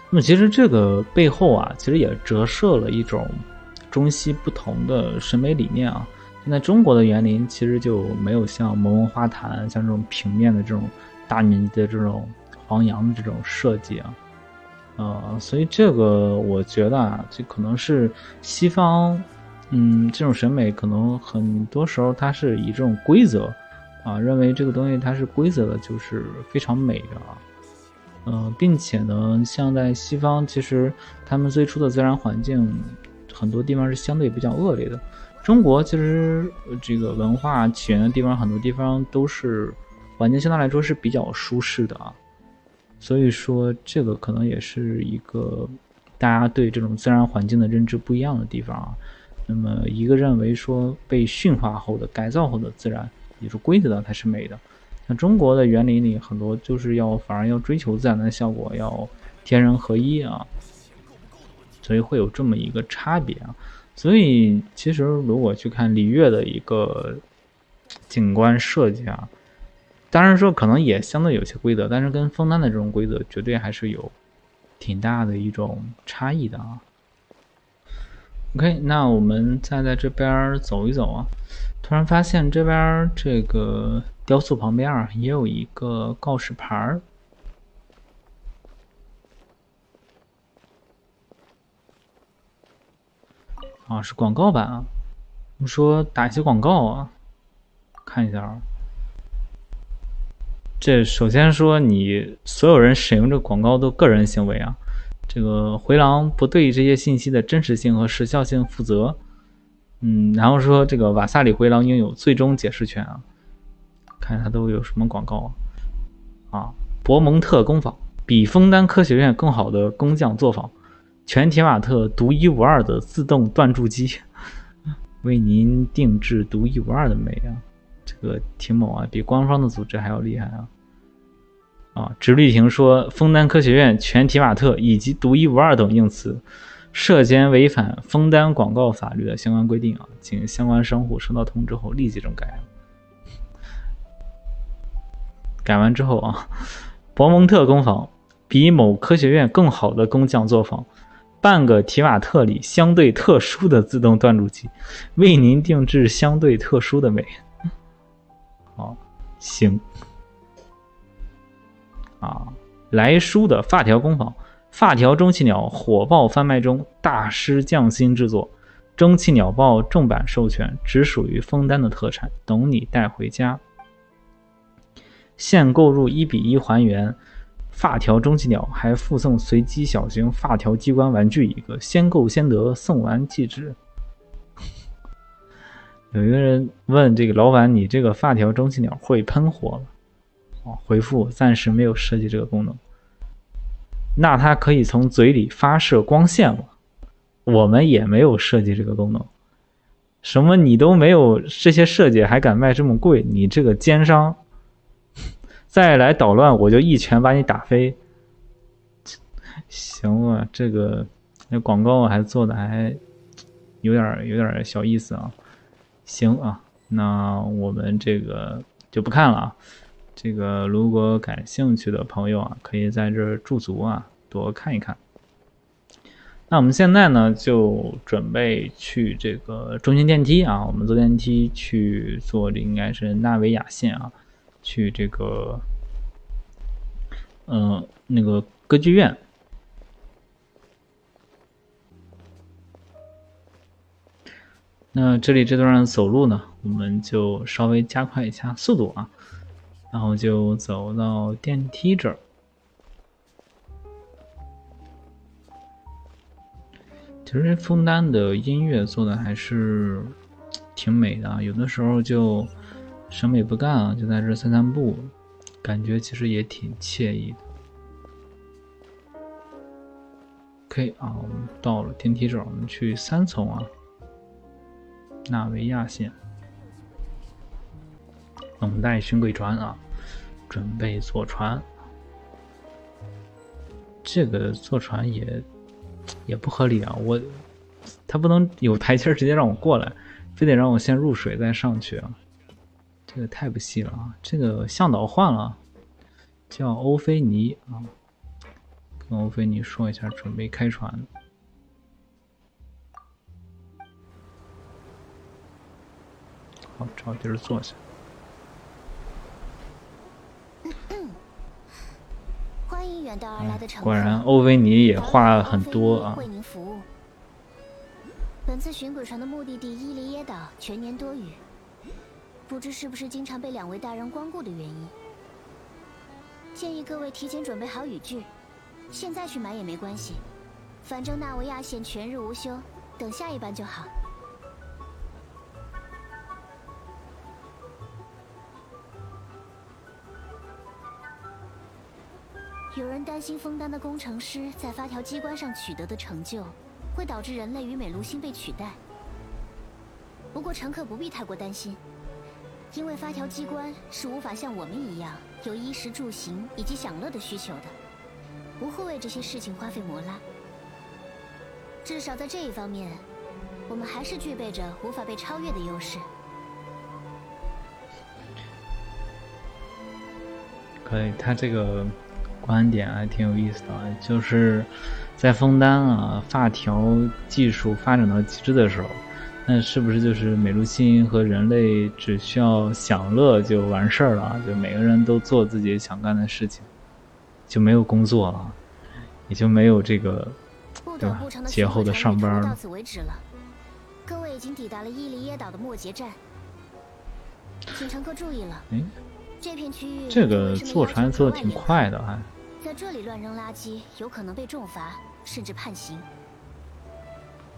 那么其实这个背后啊，其实也折射了一种中西不同的审美理念啊。现在中国的园林其实就没有像摩纹花坛、像这种平面的这种大面积的这种黄杨的这种设计啊，呃，所以这个我觉得啊，这可能是西方，嗯，这种审美可能很多时候它是以这种规则啊，认为这个东西它是规则的，就是非常美的啊，呃，并且呢，像在西方，其实他们最初的自然环境很多地方是相对比较恶劣的。中国其实这个文化起源的地方，很多地方都是环境相对来说是比较舒适的啊，所以说这个可能也是一个大家对这种自然环境的认知不一样的地方啊。那么一个认为说被驯化后的、改造后的自然，也是规则的才是美的。像中国的园林里很多就是要反而要追求自然的效果，要天人合一啊，所以会有这么一个差别啊。所以，其实如果去看璃月的一个景观设计啊，当然说可能也相对有些规则，但是跟枫丹的这种规则绝对还是有挺大的一种差异的啊。OK，那我们再在这边走一走啊，突然发现这边这个雕塑旁边啊也有一个告示牌儿。啊，是广告版啊！我说打一些广告啊，看一下啊。这首先说，你所有人使用这广告都个人行为啊。这个回廊不对这些信息的真实性和时效性负责。嗯，然后说这个瓦萨里回廊拥有最终解释权啊。看它都有什么广告啊？啊，博蒙特工坊比枫丹科学院更好的工匠作坊。全铁瓦特独一无二的自动锻铸机，为您定制独一无二的美啊！这个挺猛啊，比官方的组织还要厉害啊！啊，直立亭说，枫丹科学院全提瓦特以及独一无二等用词，涉嫌违反枫丹广告法律的相关规定啊，请相关商户收到通知后立即整改。改完之后啊，博蒙特工坊。比某科学院更好的工匠作坊，半个提瓦特里相对特殊的自动锻铸机，为您定制相对特殊的美。好，行。啊，来书的发条工坊，发条蒸汽鸟火爆贩卖中，大师匠心制作，蒸汽鸟报正版授权，只属于枫丹的特产，等你带回家。现购入一比一还原。发条蒸汽鸟还附送随机小型发条机关玩具一个，先购先得，送完即止。有一个人问这个老板：“你这个发条蒸汽鸟会喷火吗？”回复：暂时没有设计这个功能。那它可以从嘴里发射光线吗？我们也没有设计这个功能。什么你都没有这些设计，还敢卖这么贵？你这个奸商！再来捣乱，我就一拳把你打飞。行啊，这个那广告还做的还有点有点小意思啊。行啊，那我们这个就不看了啊。这个如果感兴趣的朋友啊，可以在这驻足啊，多看一看。那我们现在呢，就准备去这个中心电梯啊，我们坐电梯去坐，这应该是纳维亚线啊。去这个，嗯，那个歌剧院。那这里这段走路呢，我们就稍微加快一下速度啊，然后就走到电梯这儿。其实枫丹的音乐做的还是挺美的，有的时候就。什么也不干啊，就在这散散步，感觉其实也挺惬意的。OK 啊，我们到了电梯这儿，我们去三层啊，纳维亚线，等待巡轨船啊，准备坐船。这个坐船也也不合理啊，我他不能有台阶直接让我过来，非得让我先入水再上去啊。这个太不细了啊！这个向导换了，叫欧菲尼啊，跟欧菲尼说一下，准备开船。好，找地儿坐下。欢迎远道而来的乘客。果然，欧维尼也话很多啊。为您服务。本次巡轨船的目的地伊犁耶岛全年多雨。不知是不是经常被两位大人光顾的原因，建议各位提前准备好雨具，现在去买也没关系，反正纳维亚线全日无休，等下一班就好。有人担心枫丹的工程师在发条机关上取得的成就，会导致人类与美卢星被取代。不过乘客不必太过担心。因为发条机关是无法像我们一样有衣食住行以及享乐的需求的，不会为这些事情花费摩拉。至少在这一方面，我们还是具备着无法被超越的优势。可以，他这个观点还挺有意思的，就是在枫丹啊，发条技术发展到极致的时候。那是不是就是美卢星和人类只需要享乐就完事儿了？就每个人都做自己想干的事情，就没有工作了，也就没有这个对吧？节后的上班到此为止了。各位已经抵达了伊犁耶岛的末节站，请乘客注意了。哎，这片区域这个坐船坐的挺快的，还在这里乱扔垃圾，有可能被重罚甚至判刑。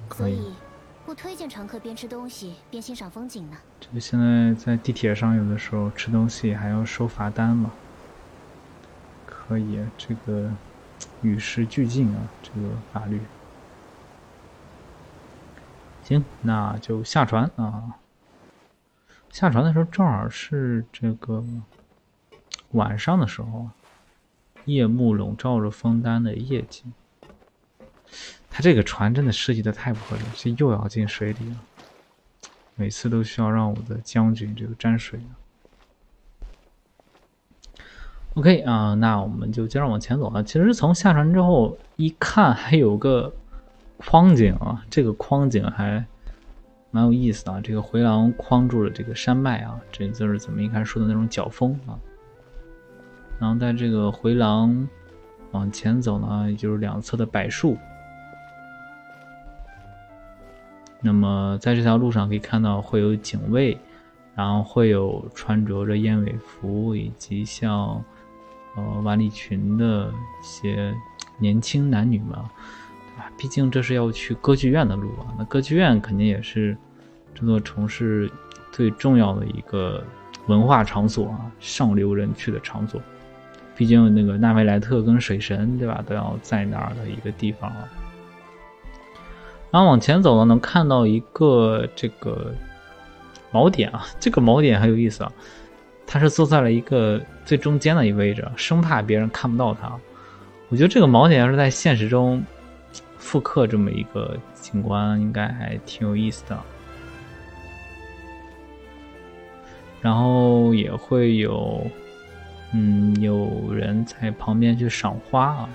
可以。不推荐乘客边吃东西边欣赏风景呢。这个现在在地铁上，有的时候吃东西还要收罚单嘛。可以，这个与时俱进啊，这个法律。行，那就下船啊。下船的时候正好是这个晚上的时候，夜幕笼罩着枫丹的夜景。他这个船真的设计的太不合理，这又要进水里了，每次都需要让我的将军这个沾水。OK 啊，那我们就接着往前走啊。其实从下船之后一看，还有个框景啊，这个框景还蛮有意思的啊。这个回廊框住了这个山脉啊，这就是咱们一开始说的那种角峰啊。然后在这个回廊往前走呢，也就是两侧的柏树。那么在这条路上可以看到会有警卫，然后会有穿着着燕尾服以及像。呃，晚礼裙的一些年轻男女们，吧？毕竟这是要去歌剧院的路啊。那歌剧院肯定也是这座城市最重要的一个文化场所啊，上流人去的场所。毕竟那个纳维莱特跟水神，对吧，都要在那儿的一个地方啊。然后往前走呢，能看到一个这个锚点啊，这个锚点很有意思啊。他是坐在了一个最中间的一个位置，生怕别人看不到他。我觉得这个锚点要是在现实中复刻这么一个景观，应该还挺有意思的。然后也会有，嗯，有人在旁边去赏花啊。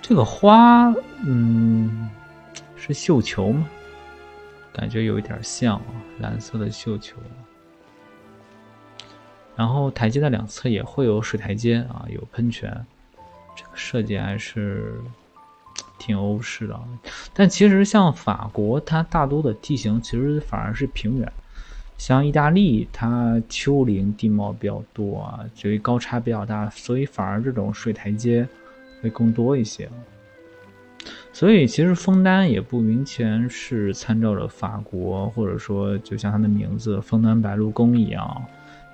这个花，嗯，是绣球吗？感觉有一点像啊，蓝色的绣球。然后台阶的两侧也会有水台阶啊，有喷泉，这个设计还是挺欧式的。但其实像法国，它大多的地形其实反而是平原，像意大利，它丘陵地貌比较多啊，所以高差比较大，所以反而这种水台阶会更多一些。所以其实枫丹也不完全是参照着法国，或者说就像它的名字“枫丹白露宫”一样。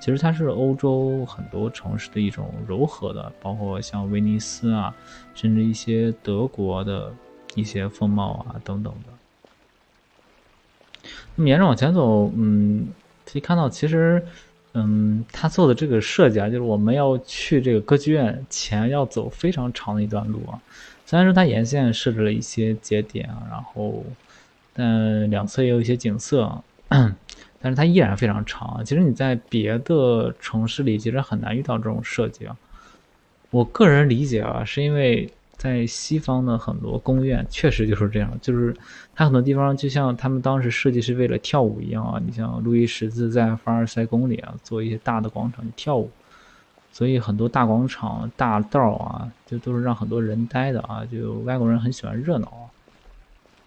其实它是欧洲很多城市的一种柔和的，包括像威尼斯啊，甚至一些德国的一些风貌啊等等的。那么沿着往前走，嗯，可以看到，其实，嗯，他做的这个设计啊，就是我们要去这个歌剧院前要走非常长的一段路啊。虽然说它沿线设置了一些节点啊，然后，但两侧也有一些景色。但是它依然非常长。其实你在别的城市里，其实很难遇到这种设计啊。我个人理解啊，是因为在西方的很多宫苑确实就是这样，就是它很多地方就像他们当时设计是为了跳舞一样啊。你像路易十四在凡尔赛宫里啊，做一些大的广场跳舞，所以很多大广场、大道啊，就都是让很多人待的啊。就外国人很喜欢热闹啊，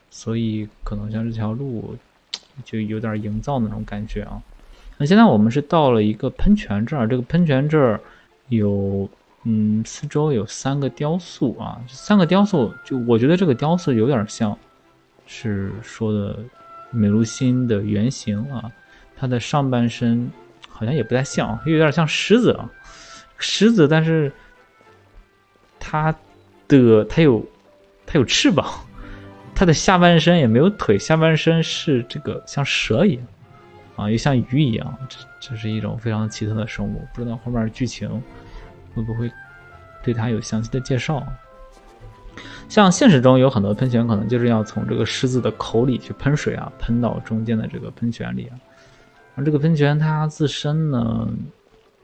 所以可能像这条路。就有点营造那种感觉啊。那现在我们是到了一个喷泉这儿，这个喷泉这儿有，嗯，四周有三个雕塑啊。三个雕塑，就我觉得这个雕塑有点像，是说的美露心的原型啊。它的上半身好像也不太像，又有点像狮子啊，狮子，但是它的它有它有翅膀。它的下半身也没有腿，下半身是这个像蛇一样，啊，又像鱼一样，这这是一种非常奇特的生物。不知道后面剧情会不会对它有详细的介绍？像现实中有很多喷泉，可能就是要从这个狮子的口里去喷水啊，喷到中间的这个喷泉里啊。而这个喷泉它自身呢，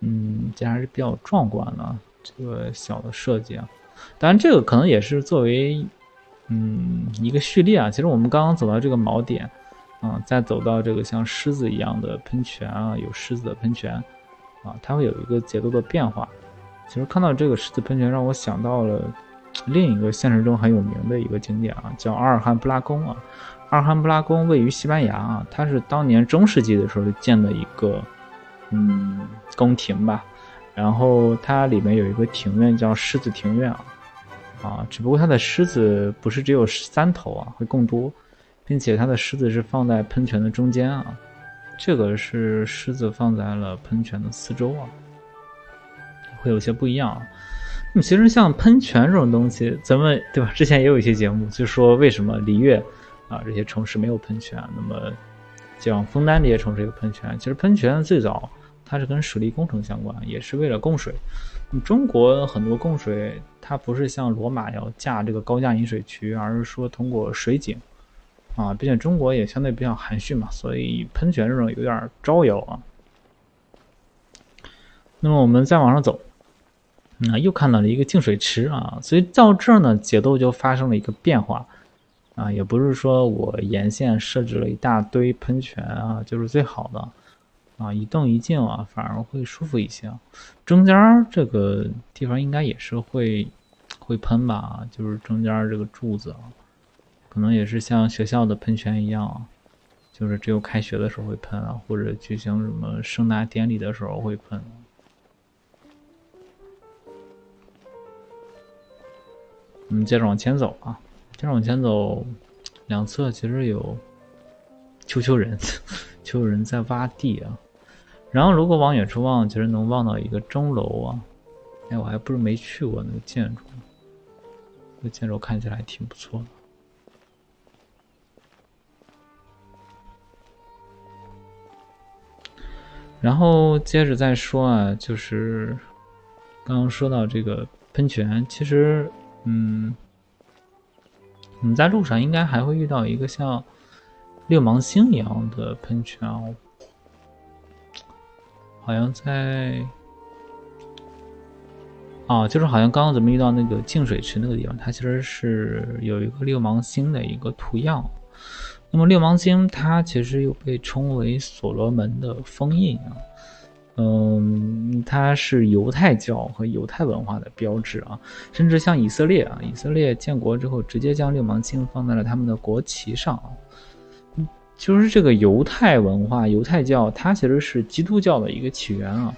嗯，这还是比较壮观的，这个小的设计啊。当然，这个可能也是作为。嗯，一个序列啊，其实我们刚刚走到这个锚点，啊，再走到这个像狮子一样的喷泉啊，有狮子的喷泉，啊，它会有一个节奏的变化。其实看到这个狮子喷泉，让我想到了另一个现实中很有名的一个景点啊，叫阿尔罕布拉宫啊。阿尔罕布拉宫位于西班牙啊，它是当年中世纪的时候建的一个嗯宫廷吧，然后它里面有一个庭院叫狮子庭院啊。啊，只不过它的狮子不是只有三头啊，会更多，并且它的狮子是放在喷泉的中间啊，这个是狮子放在了喷泉的四周啊，会有些不一样啊。那么其实像喷泉这种东西，咱们对吧？之前也有一些节目就说为什么里约啊这些城市没有喷泉，那么像枫丹这些城市有喷泉，其实喷泉最早它是跟水利工程相关，也是为了供水。中国很多供水，它不是像罗马要架这个高架引水渠，而是说通过水井，啊，并且中国也相对比较含蓄嘛，所以喷泉这种有点招摇啊。那么我们再往上走，啊，又看到了一个净水池啊，所以到这儿呢，节奏就发生了一个变化啊，也不是说我沿线设置了一大堆喷泉啊，就是最好的啊，一动一静啊，反而会舒服一些。中间这个地方应该也是会会喷吧，就是中间这个柱子啊，可能也是像学校的喷泉一样，就是只有开学的时候会喷啊，或者举行什么盛大典礼的时候会喷。我们接着往前走啊，接着往前走，两侧其实有丘丘人，丘丘人在挖地啊。然后如果往远处望，其实能望到一个钟楼啊。哎，我还不是没去过那个建筑，那个建筑看起来挺不错的。然后接着再说啊，就是刚刚说到这个喷泉，其实。嗯，你在路上应该还会遇到一个像六芒星一样的喷泉哦，好像在啊，就是好像刚刚咱们遇到那个净水池那个地方，它其实是有一个六芒星的一个图样。那么六芒星它其实又被称为所罗门的封印啊。嗯，它是犹太教和犹太文化的标志啊，甚至像以色列啊，以色列建国之后，直接将六芒星放在了他们的国旗上啊。就是这个犹太文化、犹太教，它其实是基督教的一个起源啊。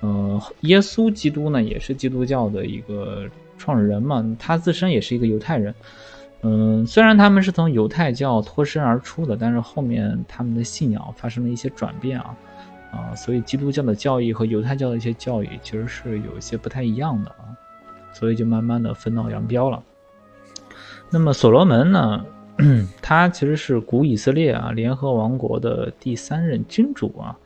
呃，耶稣基督呢，也是基督教的一个创始人嘛，他自身也是一个犹太人。嗯，虽然他们是从犹太教脱身而出的，但是后面他们的信仰发生了一些转变啊。啊，所以基督教的教义和犹太教的一些教义其实是有一些不太一样的啊，所以就慢慢的分道扬镳了。那么所罗门呢，他其实是古以色列啊联合王国的第三任君主啊，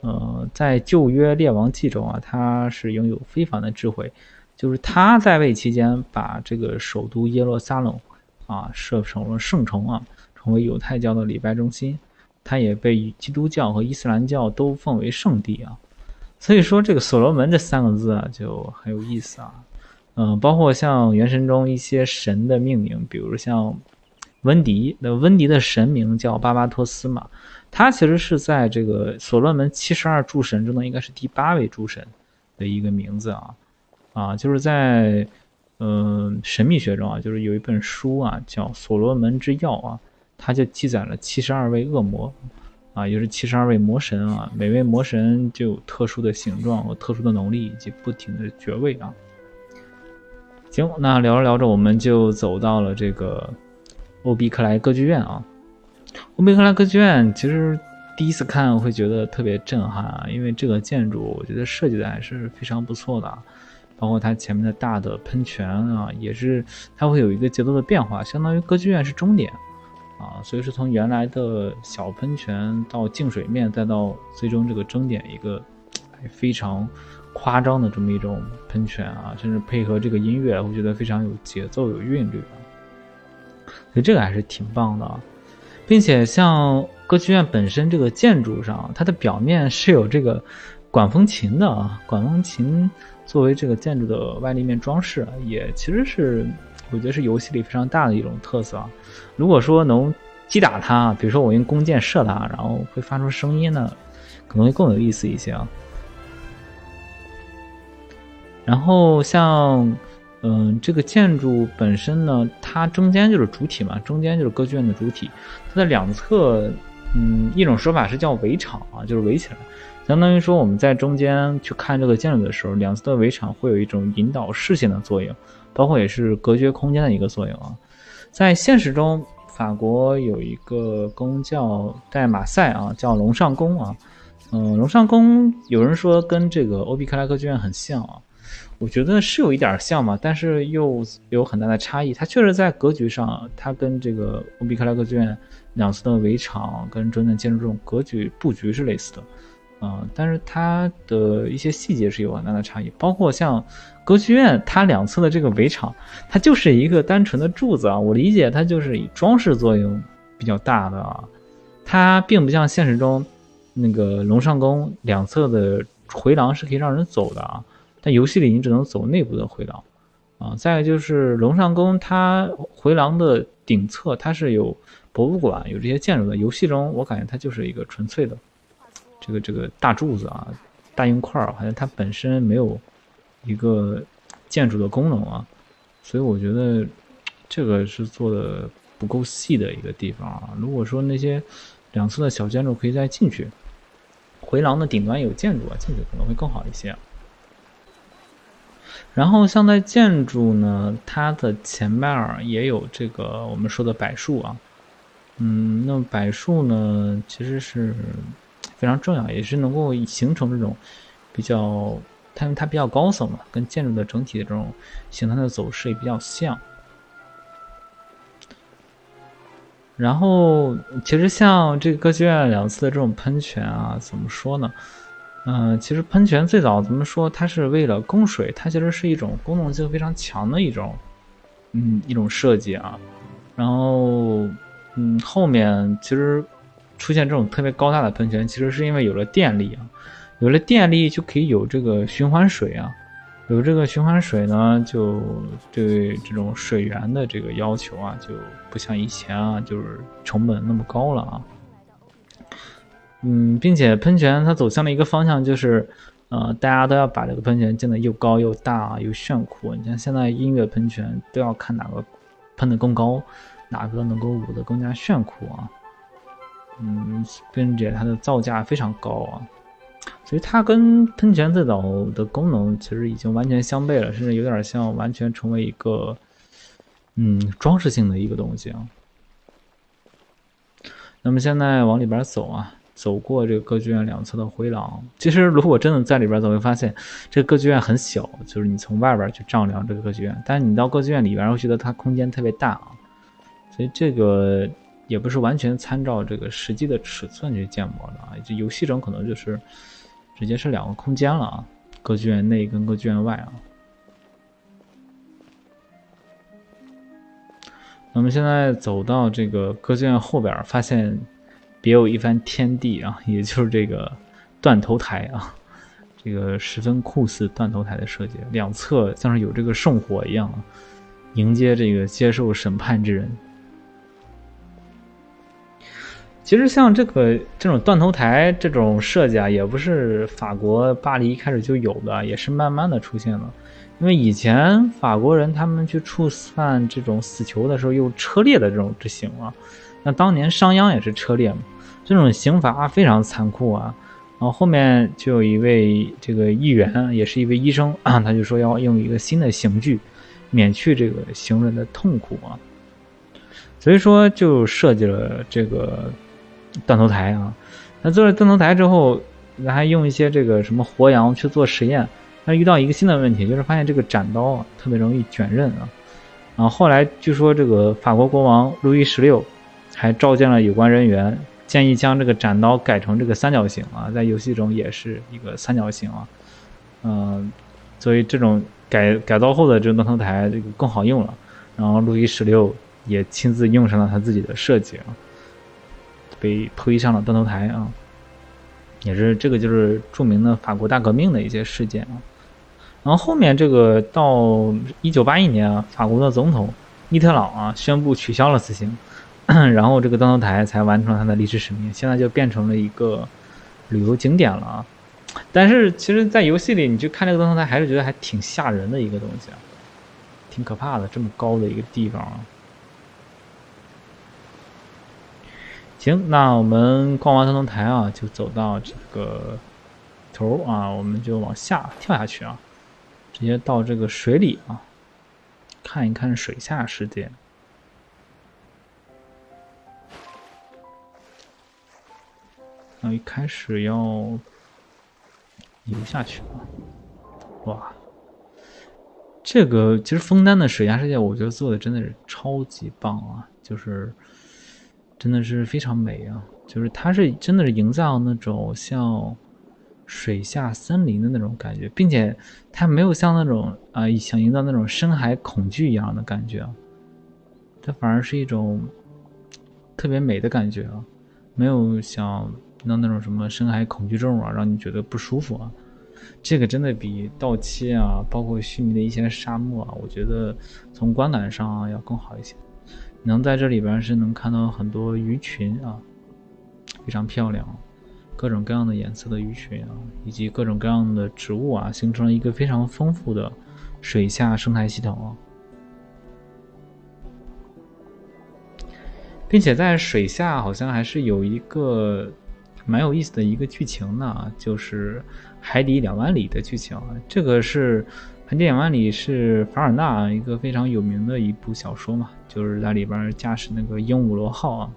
呃，在旧约列王记中啊，他是拥有非凡的智慧，就是他在位期间把这个首都耶路撒冷啊设成了圣城啊，成为犹太教的礼拜中心。他也被基督教和伊斯兰教都奉为圣地啊，所以说这个所罗门这三个字啊就很有意思啊，嗯，包括像原神中一些神的命名，比如像温迪，那温迪的神名叫巴巴托斯嘛，他其实是在这个所罗门七十二诸神中的应该是第八位诸神的一个名字啊，啊，就是在嗯神秘学中啊，就是有一本书啊叫《所罗门之钥》啊。它就记载了七十二位恶魔，啊，也是七十二位魔神啊。每位魔神就有特殊的形状和特殊的能力，以及不停的爵位啊。行，那聊着聊着，我们就走到了这个欧比克莱歌剧院啊。欧比克莱歌剧院其实第一次看会觉得特别震撼啊，因为这个建筑我觉得设计的还是非常不错的，包括它前面的大的喷泉啊，也是它会有一个节奏的变化，相当于歌剧院是终点。啊，所以是从原来的小喷泉到净水面，再到最终这个终点一个非常夸张的这么一种喷泉啊，甚至配合这个音乐，我觉得非常有节奏、有韵律啊。所以这个还是挺棒的，并且像歌剧院本身这个建筑上，它的表面是有这个管风琴的啊，管风琴作为这个建筑的外立面装饰，也其实是。我觉得是游戏里非常大的一种特色！如果说能击打它，比如说我用弓箭射它，然后会发出声音呢，可能会更有意思一些啊。然后像，嗯，这个建筑本身呢，它中间就是主体嘛，中间就是歌剧院的主体，它的两侧，嗯，一种说法是叫围场啊，就是围起来，相当于说我们在中间去看这个建筑的时候，两侧的围场会有一种引导视线的作用。包括也是隔绝空间的一个作用啊，在现实中，法国有一个宫叫在马赛啊，叫龙上宫啊，嗯，龙上宫有人说跟这个欧比克莱歌剧院很像啊，我觉得是有一点像嘛，但是又有很大的差异。它确实在格局上，它跟这个欧比克莱歌剧院两侧的围场跟中间建筑这种格局布局是类似的。啊，但是它的一些细节是有很大的差异，包括像歌剧院，它两侧的这个围场，它就是一个单纯的柱子啊。我理解它就是以装饰作用比较大的啊，它并不像现实中那个龙上宫两侧的回廊是可以让人走的啊，但游戏里你只能走内部的回廊啊。再就是龙上宫，它回廊的顶侧它是有博物馆、有这些建筑的。游戏中我感觉它就是一个纯粹的这个这个大柱子啊、大硬块儿，好像它本身没有一个建筑的功能啊。所以我觉得这个是做的不够细的一个地方啊。如果说那些两侧的小建筑可以再进去，回廊的顶端有建筑啊，进去可能会更好一些。然后像在建筑呢，它的前面儿也有这个我们说的柏树啊，嗯，那么柏树呢其实是非常重要，也是能够形成这种比较。它它比较高耸嘛，跟建筑的整体的这种形态的走势也比较像。然后，其实像这个歌剧院两次的这种喷泉啊，怎么说呢？嗯，其实喷泉最早怎么说？它是为了供水，它其实是一种功能性非常强的一种，嗯，一种设计啊。然后，嗯，后面其实出现这种特别高大的喷泉，其实是因为有了电力啊。有了电力就可以有这个循环水啊，有这个循环水呢，就对这种水源的这个要求啊，就不像以前啊，就是成本那么高了啊。嗯，并且喷泉它走向了一个方向，就是呃，大家都要把这个喷泉建得又高又大又炫酷。你像现在音乐喷泉都要看哪个喷得更高，哪个能够舞得更加炫酷啊。嗯，并且它的造价非常高啊。所以它跟喷泉最早的功能其实已经完全相悖了，甚至有点像完全成为一个，嗯，装饰性的一个东西啊。那么现在往里边走啊，走过这个歌剧院两侧的回廊，其实如果真的在里边走，会发现这个歌剧院很小，就是你从外边去丈量这个歌剧院，但是你到歌剧院里边会觉得它空间特别大啊。所以这个也不是完全参照这个实际的尺寸去建模的啊，这游戏中可能就是。直接是两个空间了啊，歌剧院内跟歌剧院外啊。那么现在走到这个歌剧院后边，发现别有一番天地啊，也就是这个断头台啊，这个十分酷似断头台的设计，两侧像是有这个圣火一样，啊迎接这个接受审判之人。其实像这个这种断头台这种设计啊，也不是法国巴黎一开始就有的，也是慢慢的出现了。因为以前法国人他们去处犯这种死囚的时候，用车裂的这种执行啊。那当年商鞅也是车裂嘛，这种刑罚非常残酷啊。然后后面就有一位这个议员，也是一位医生啊，他就说要用一个新的刑具，免去这个行人的痛苦啊。所以说就设计了这个。断头台啊，那做了断头台之后，咱还用一些这个什么活羊去做实验，他遇到一个新的问题，就是发现这个斩刀啊特别容易卷刃啊。然后后来据说这个法国国王路易十六还召见了有关人员，建议将这个斩刀改成这个三角形啊，在游戏中也是一个三角形啊。嗯，所以这种改改造后的这个断头台这个更好用了。然后路易十六也亲自用上了他自己的设计啊。被推上了断头台啊，也是这个就是著名的法国大革命的一些事件啊。然后后面这个到一九八一年啊，法国的总统密特朗啊宣布取消了死刑，然后这个断头台才完成了它的历史使命，现在就变成了一个旅游景点了啊。但是其实，在游戏里你去看这个断头台，还是觉得还挺吓人的一个东西啊，挺可怕的，这么高的一个地方啊。行，那我们逛完断头台啊，就走到这个头啊，我们就往下跳下去啊，直接到这个水里啊，看一看水下世界。一开始要游下去啊，哇，这个其实枫丹的水下世界，我觉得做的真的是超级棒啊，就是。真的是非常美啊！就是它是真的是营造那种像水下森林的那种感觉，并且它没有像那种啊想营造那种深海恐惧一样的感觉，它反而是一种特别美的感觉啊，没有想那那种什么深海恐惧症啊，让你觉得不舒服啊。这个真的比盗切啊，包括虚拟的一些沙漠啊，我觉得从观感上啊要更好一些。能在这里边是能看到很多鱼群啊，非常漂亮，各种各样的颜色的鱼群啊，以及各种各样的植物啊，形成了一个非常丰富的水下生态系统啊。并且在水下好像还是有一个蛮有意思的一个剧情呢，就是《海底两万里》的剧情。这个是《海底两万里》是凡尔纳一个非常有名的一部小说嘛，就是在里边驾驶那个鹦鹉螺号啊。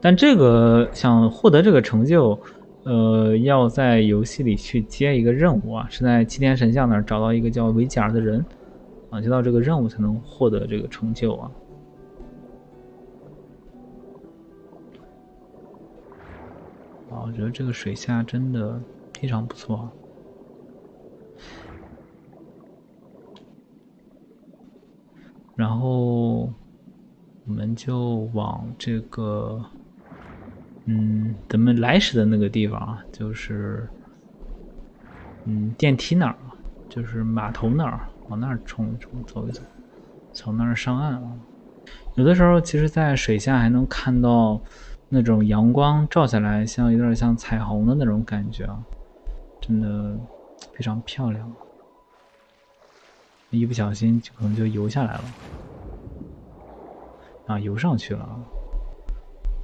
但这个想获得这个成就，呃，要在游戏里去接一个任务啊，是在七天神像那儿找到一个叫维吉尔的人啊，接到这个任务才能获得这个成就啊。我觉得这个水下真的非常不错，然后我们就往这个，嗯，咱们来时的那个地方啊，就是嗯电梯那儿啊，就是码头那儿，往那儿冲一冲，走一走，从那儿上岸啊。有的时候，其实，在水下还能看到。那种阳光照下来，像有点像彩虹的那种感觉啊，真的非常漂亮。一不小心就可能就游下来了，啊，游上去了。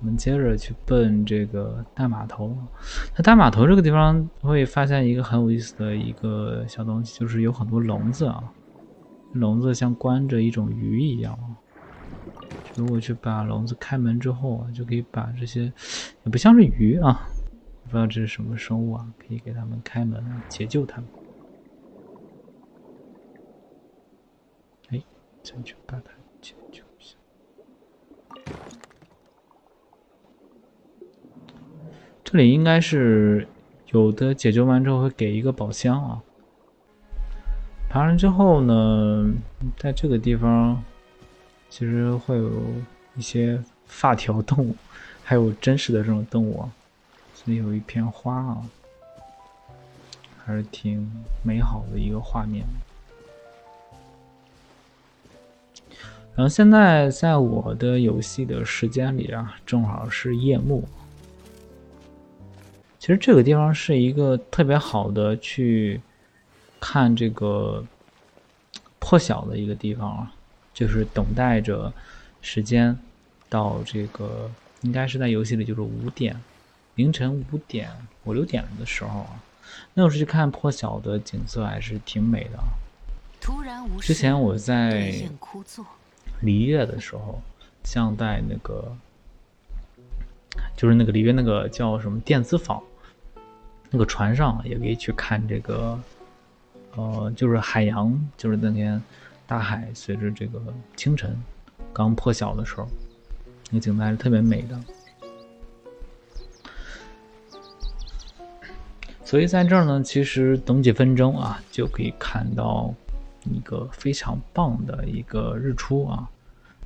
我们接着去奔这个大码头。在大码头这个地方会发现一个很有意思的一个小东西，就是有很多笼子啊，笼子像关着一种鱼一样。如果去把笼子开门之后啊，就可以把这些也不像是鱼啊，不知道这是什么生物啊，可以给他们开门解救他们。哎，再去把它解救一下。这里应该是有的，解救完之后会给一个宝箱啊。爬上之后呢，在这个地方。其实会有一些发条动物，还有真实的这种动物，这里有一片花啊，还是挺美好的一个画面。然后现在在我的游戏的时间里啊，正好是夜幕。其实这个地方是一个特别好的去看这个破晓的一个地方啊。就是等待着时间到这个，应该是在游戏里就是五点，凌晨五点五六点的时候啊，那时候去看破晓的景色还是挺美的突然。之前我在璃月的时候，像在那个，就是那个璃月那个叫什么电子坊，那个船上也可以去看这个，呃，就是海洋，就是那天。大海随着这个清晨刚破晓的时候，那景色还是特别美的。所以在这儿呢，其实等几分钟啊，就可以看到一个非常棒的一个日出啊。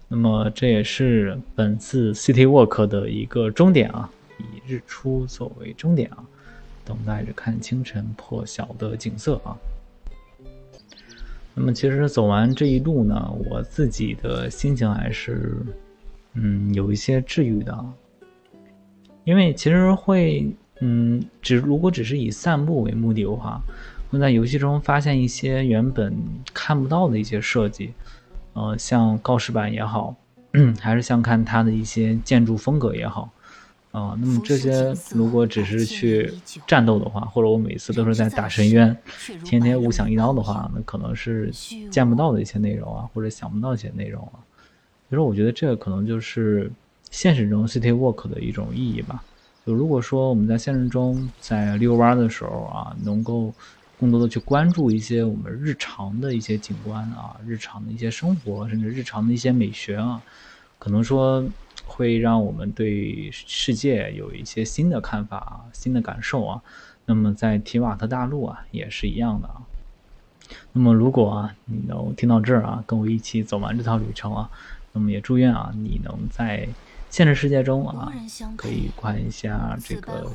那么这也是本次 City Walk 的一个终点啊，以日出作为终点啊，等待着看清晨破晓的景色啊。那么其实走完这一路呢，我自己的心情还是，嗯，有一些治愈的，因为其实会，嗯，只如果只是以散步为目的的话，会在游戏中发现一些原本看不到的一些设计，呃，像告示板也好，还是像看它的一些建筑风格也好。啊，那么这些如果只是去战斗的话，或者我每次都是在打深渊，天天五响一刀的话，那可能是见不到的一些内容啊，或者想不到一些内容啊。所以说，我觉得这个可能就是现实中 City Walk 的一种意义吧。就如果说我们在现实中在遛弯的时候啊，能够更多的去关注一些我们日常的一些景观啊，日常的一些生活，甚至日常的一些美学啊，可能说。会让我们对世界有一些新的看法、新的感受啊。那么在提瓦特大陆啊，也是一样的啊。那么如果啊，你能听到这儿啊，跟我一起走完这趟旅程啊，那么也祝愿啊，你能在现实世界中啊，可以看一下这个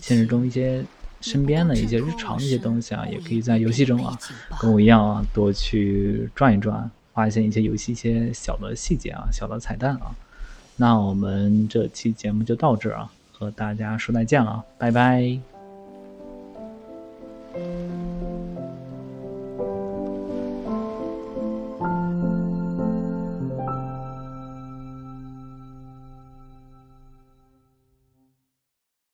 现实中一些身边的一些日常的一些东西啊，也可以在游戏中啊，跟我一样啊，多去转一转，发现一些游戏一些小的细节啊，小的彩蛋啊。那我们这期节目就到这儿啊，和大家说再见了，拜拜。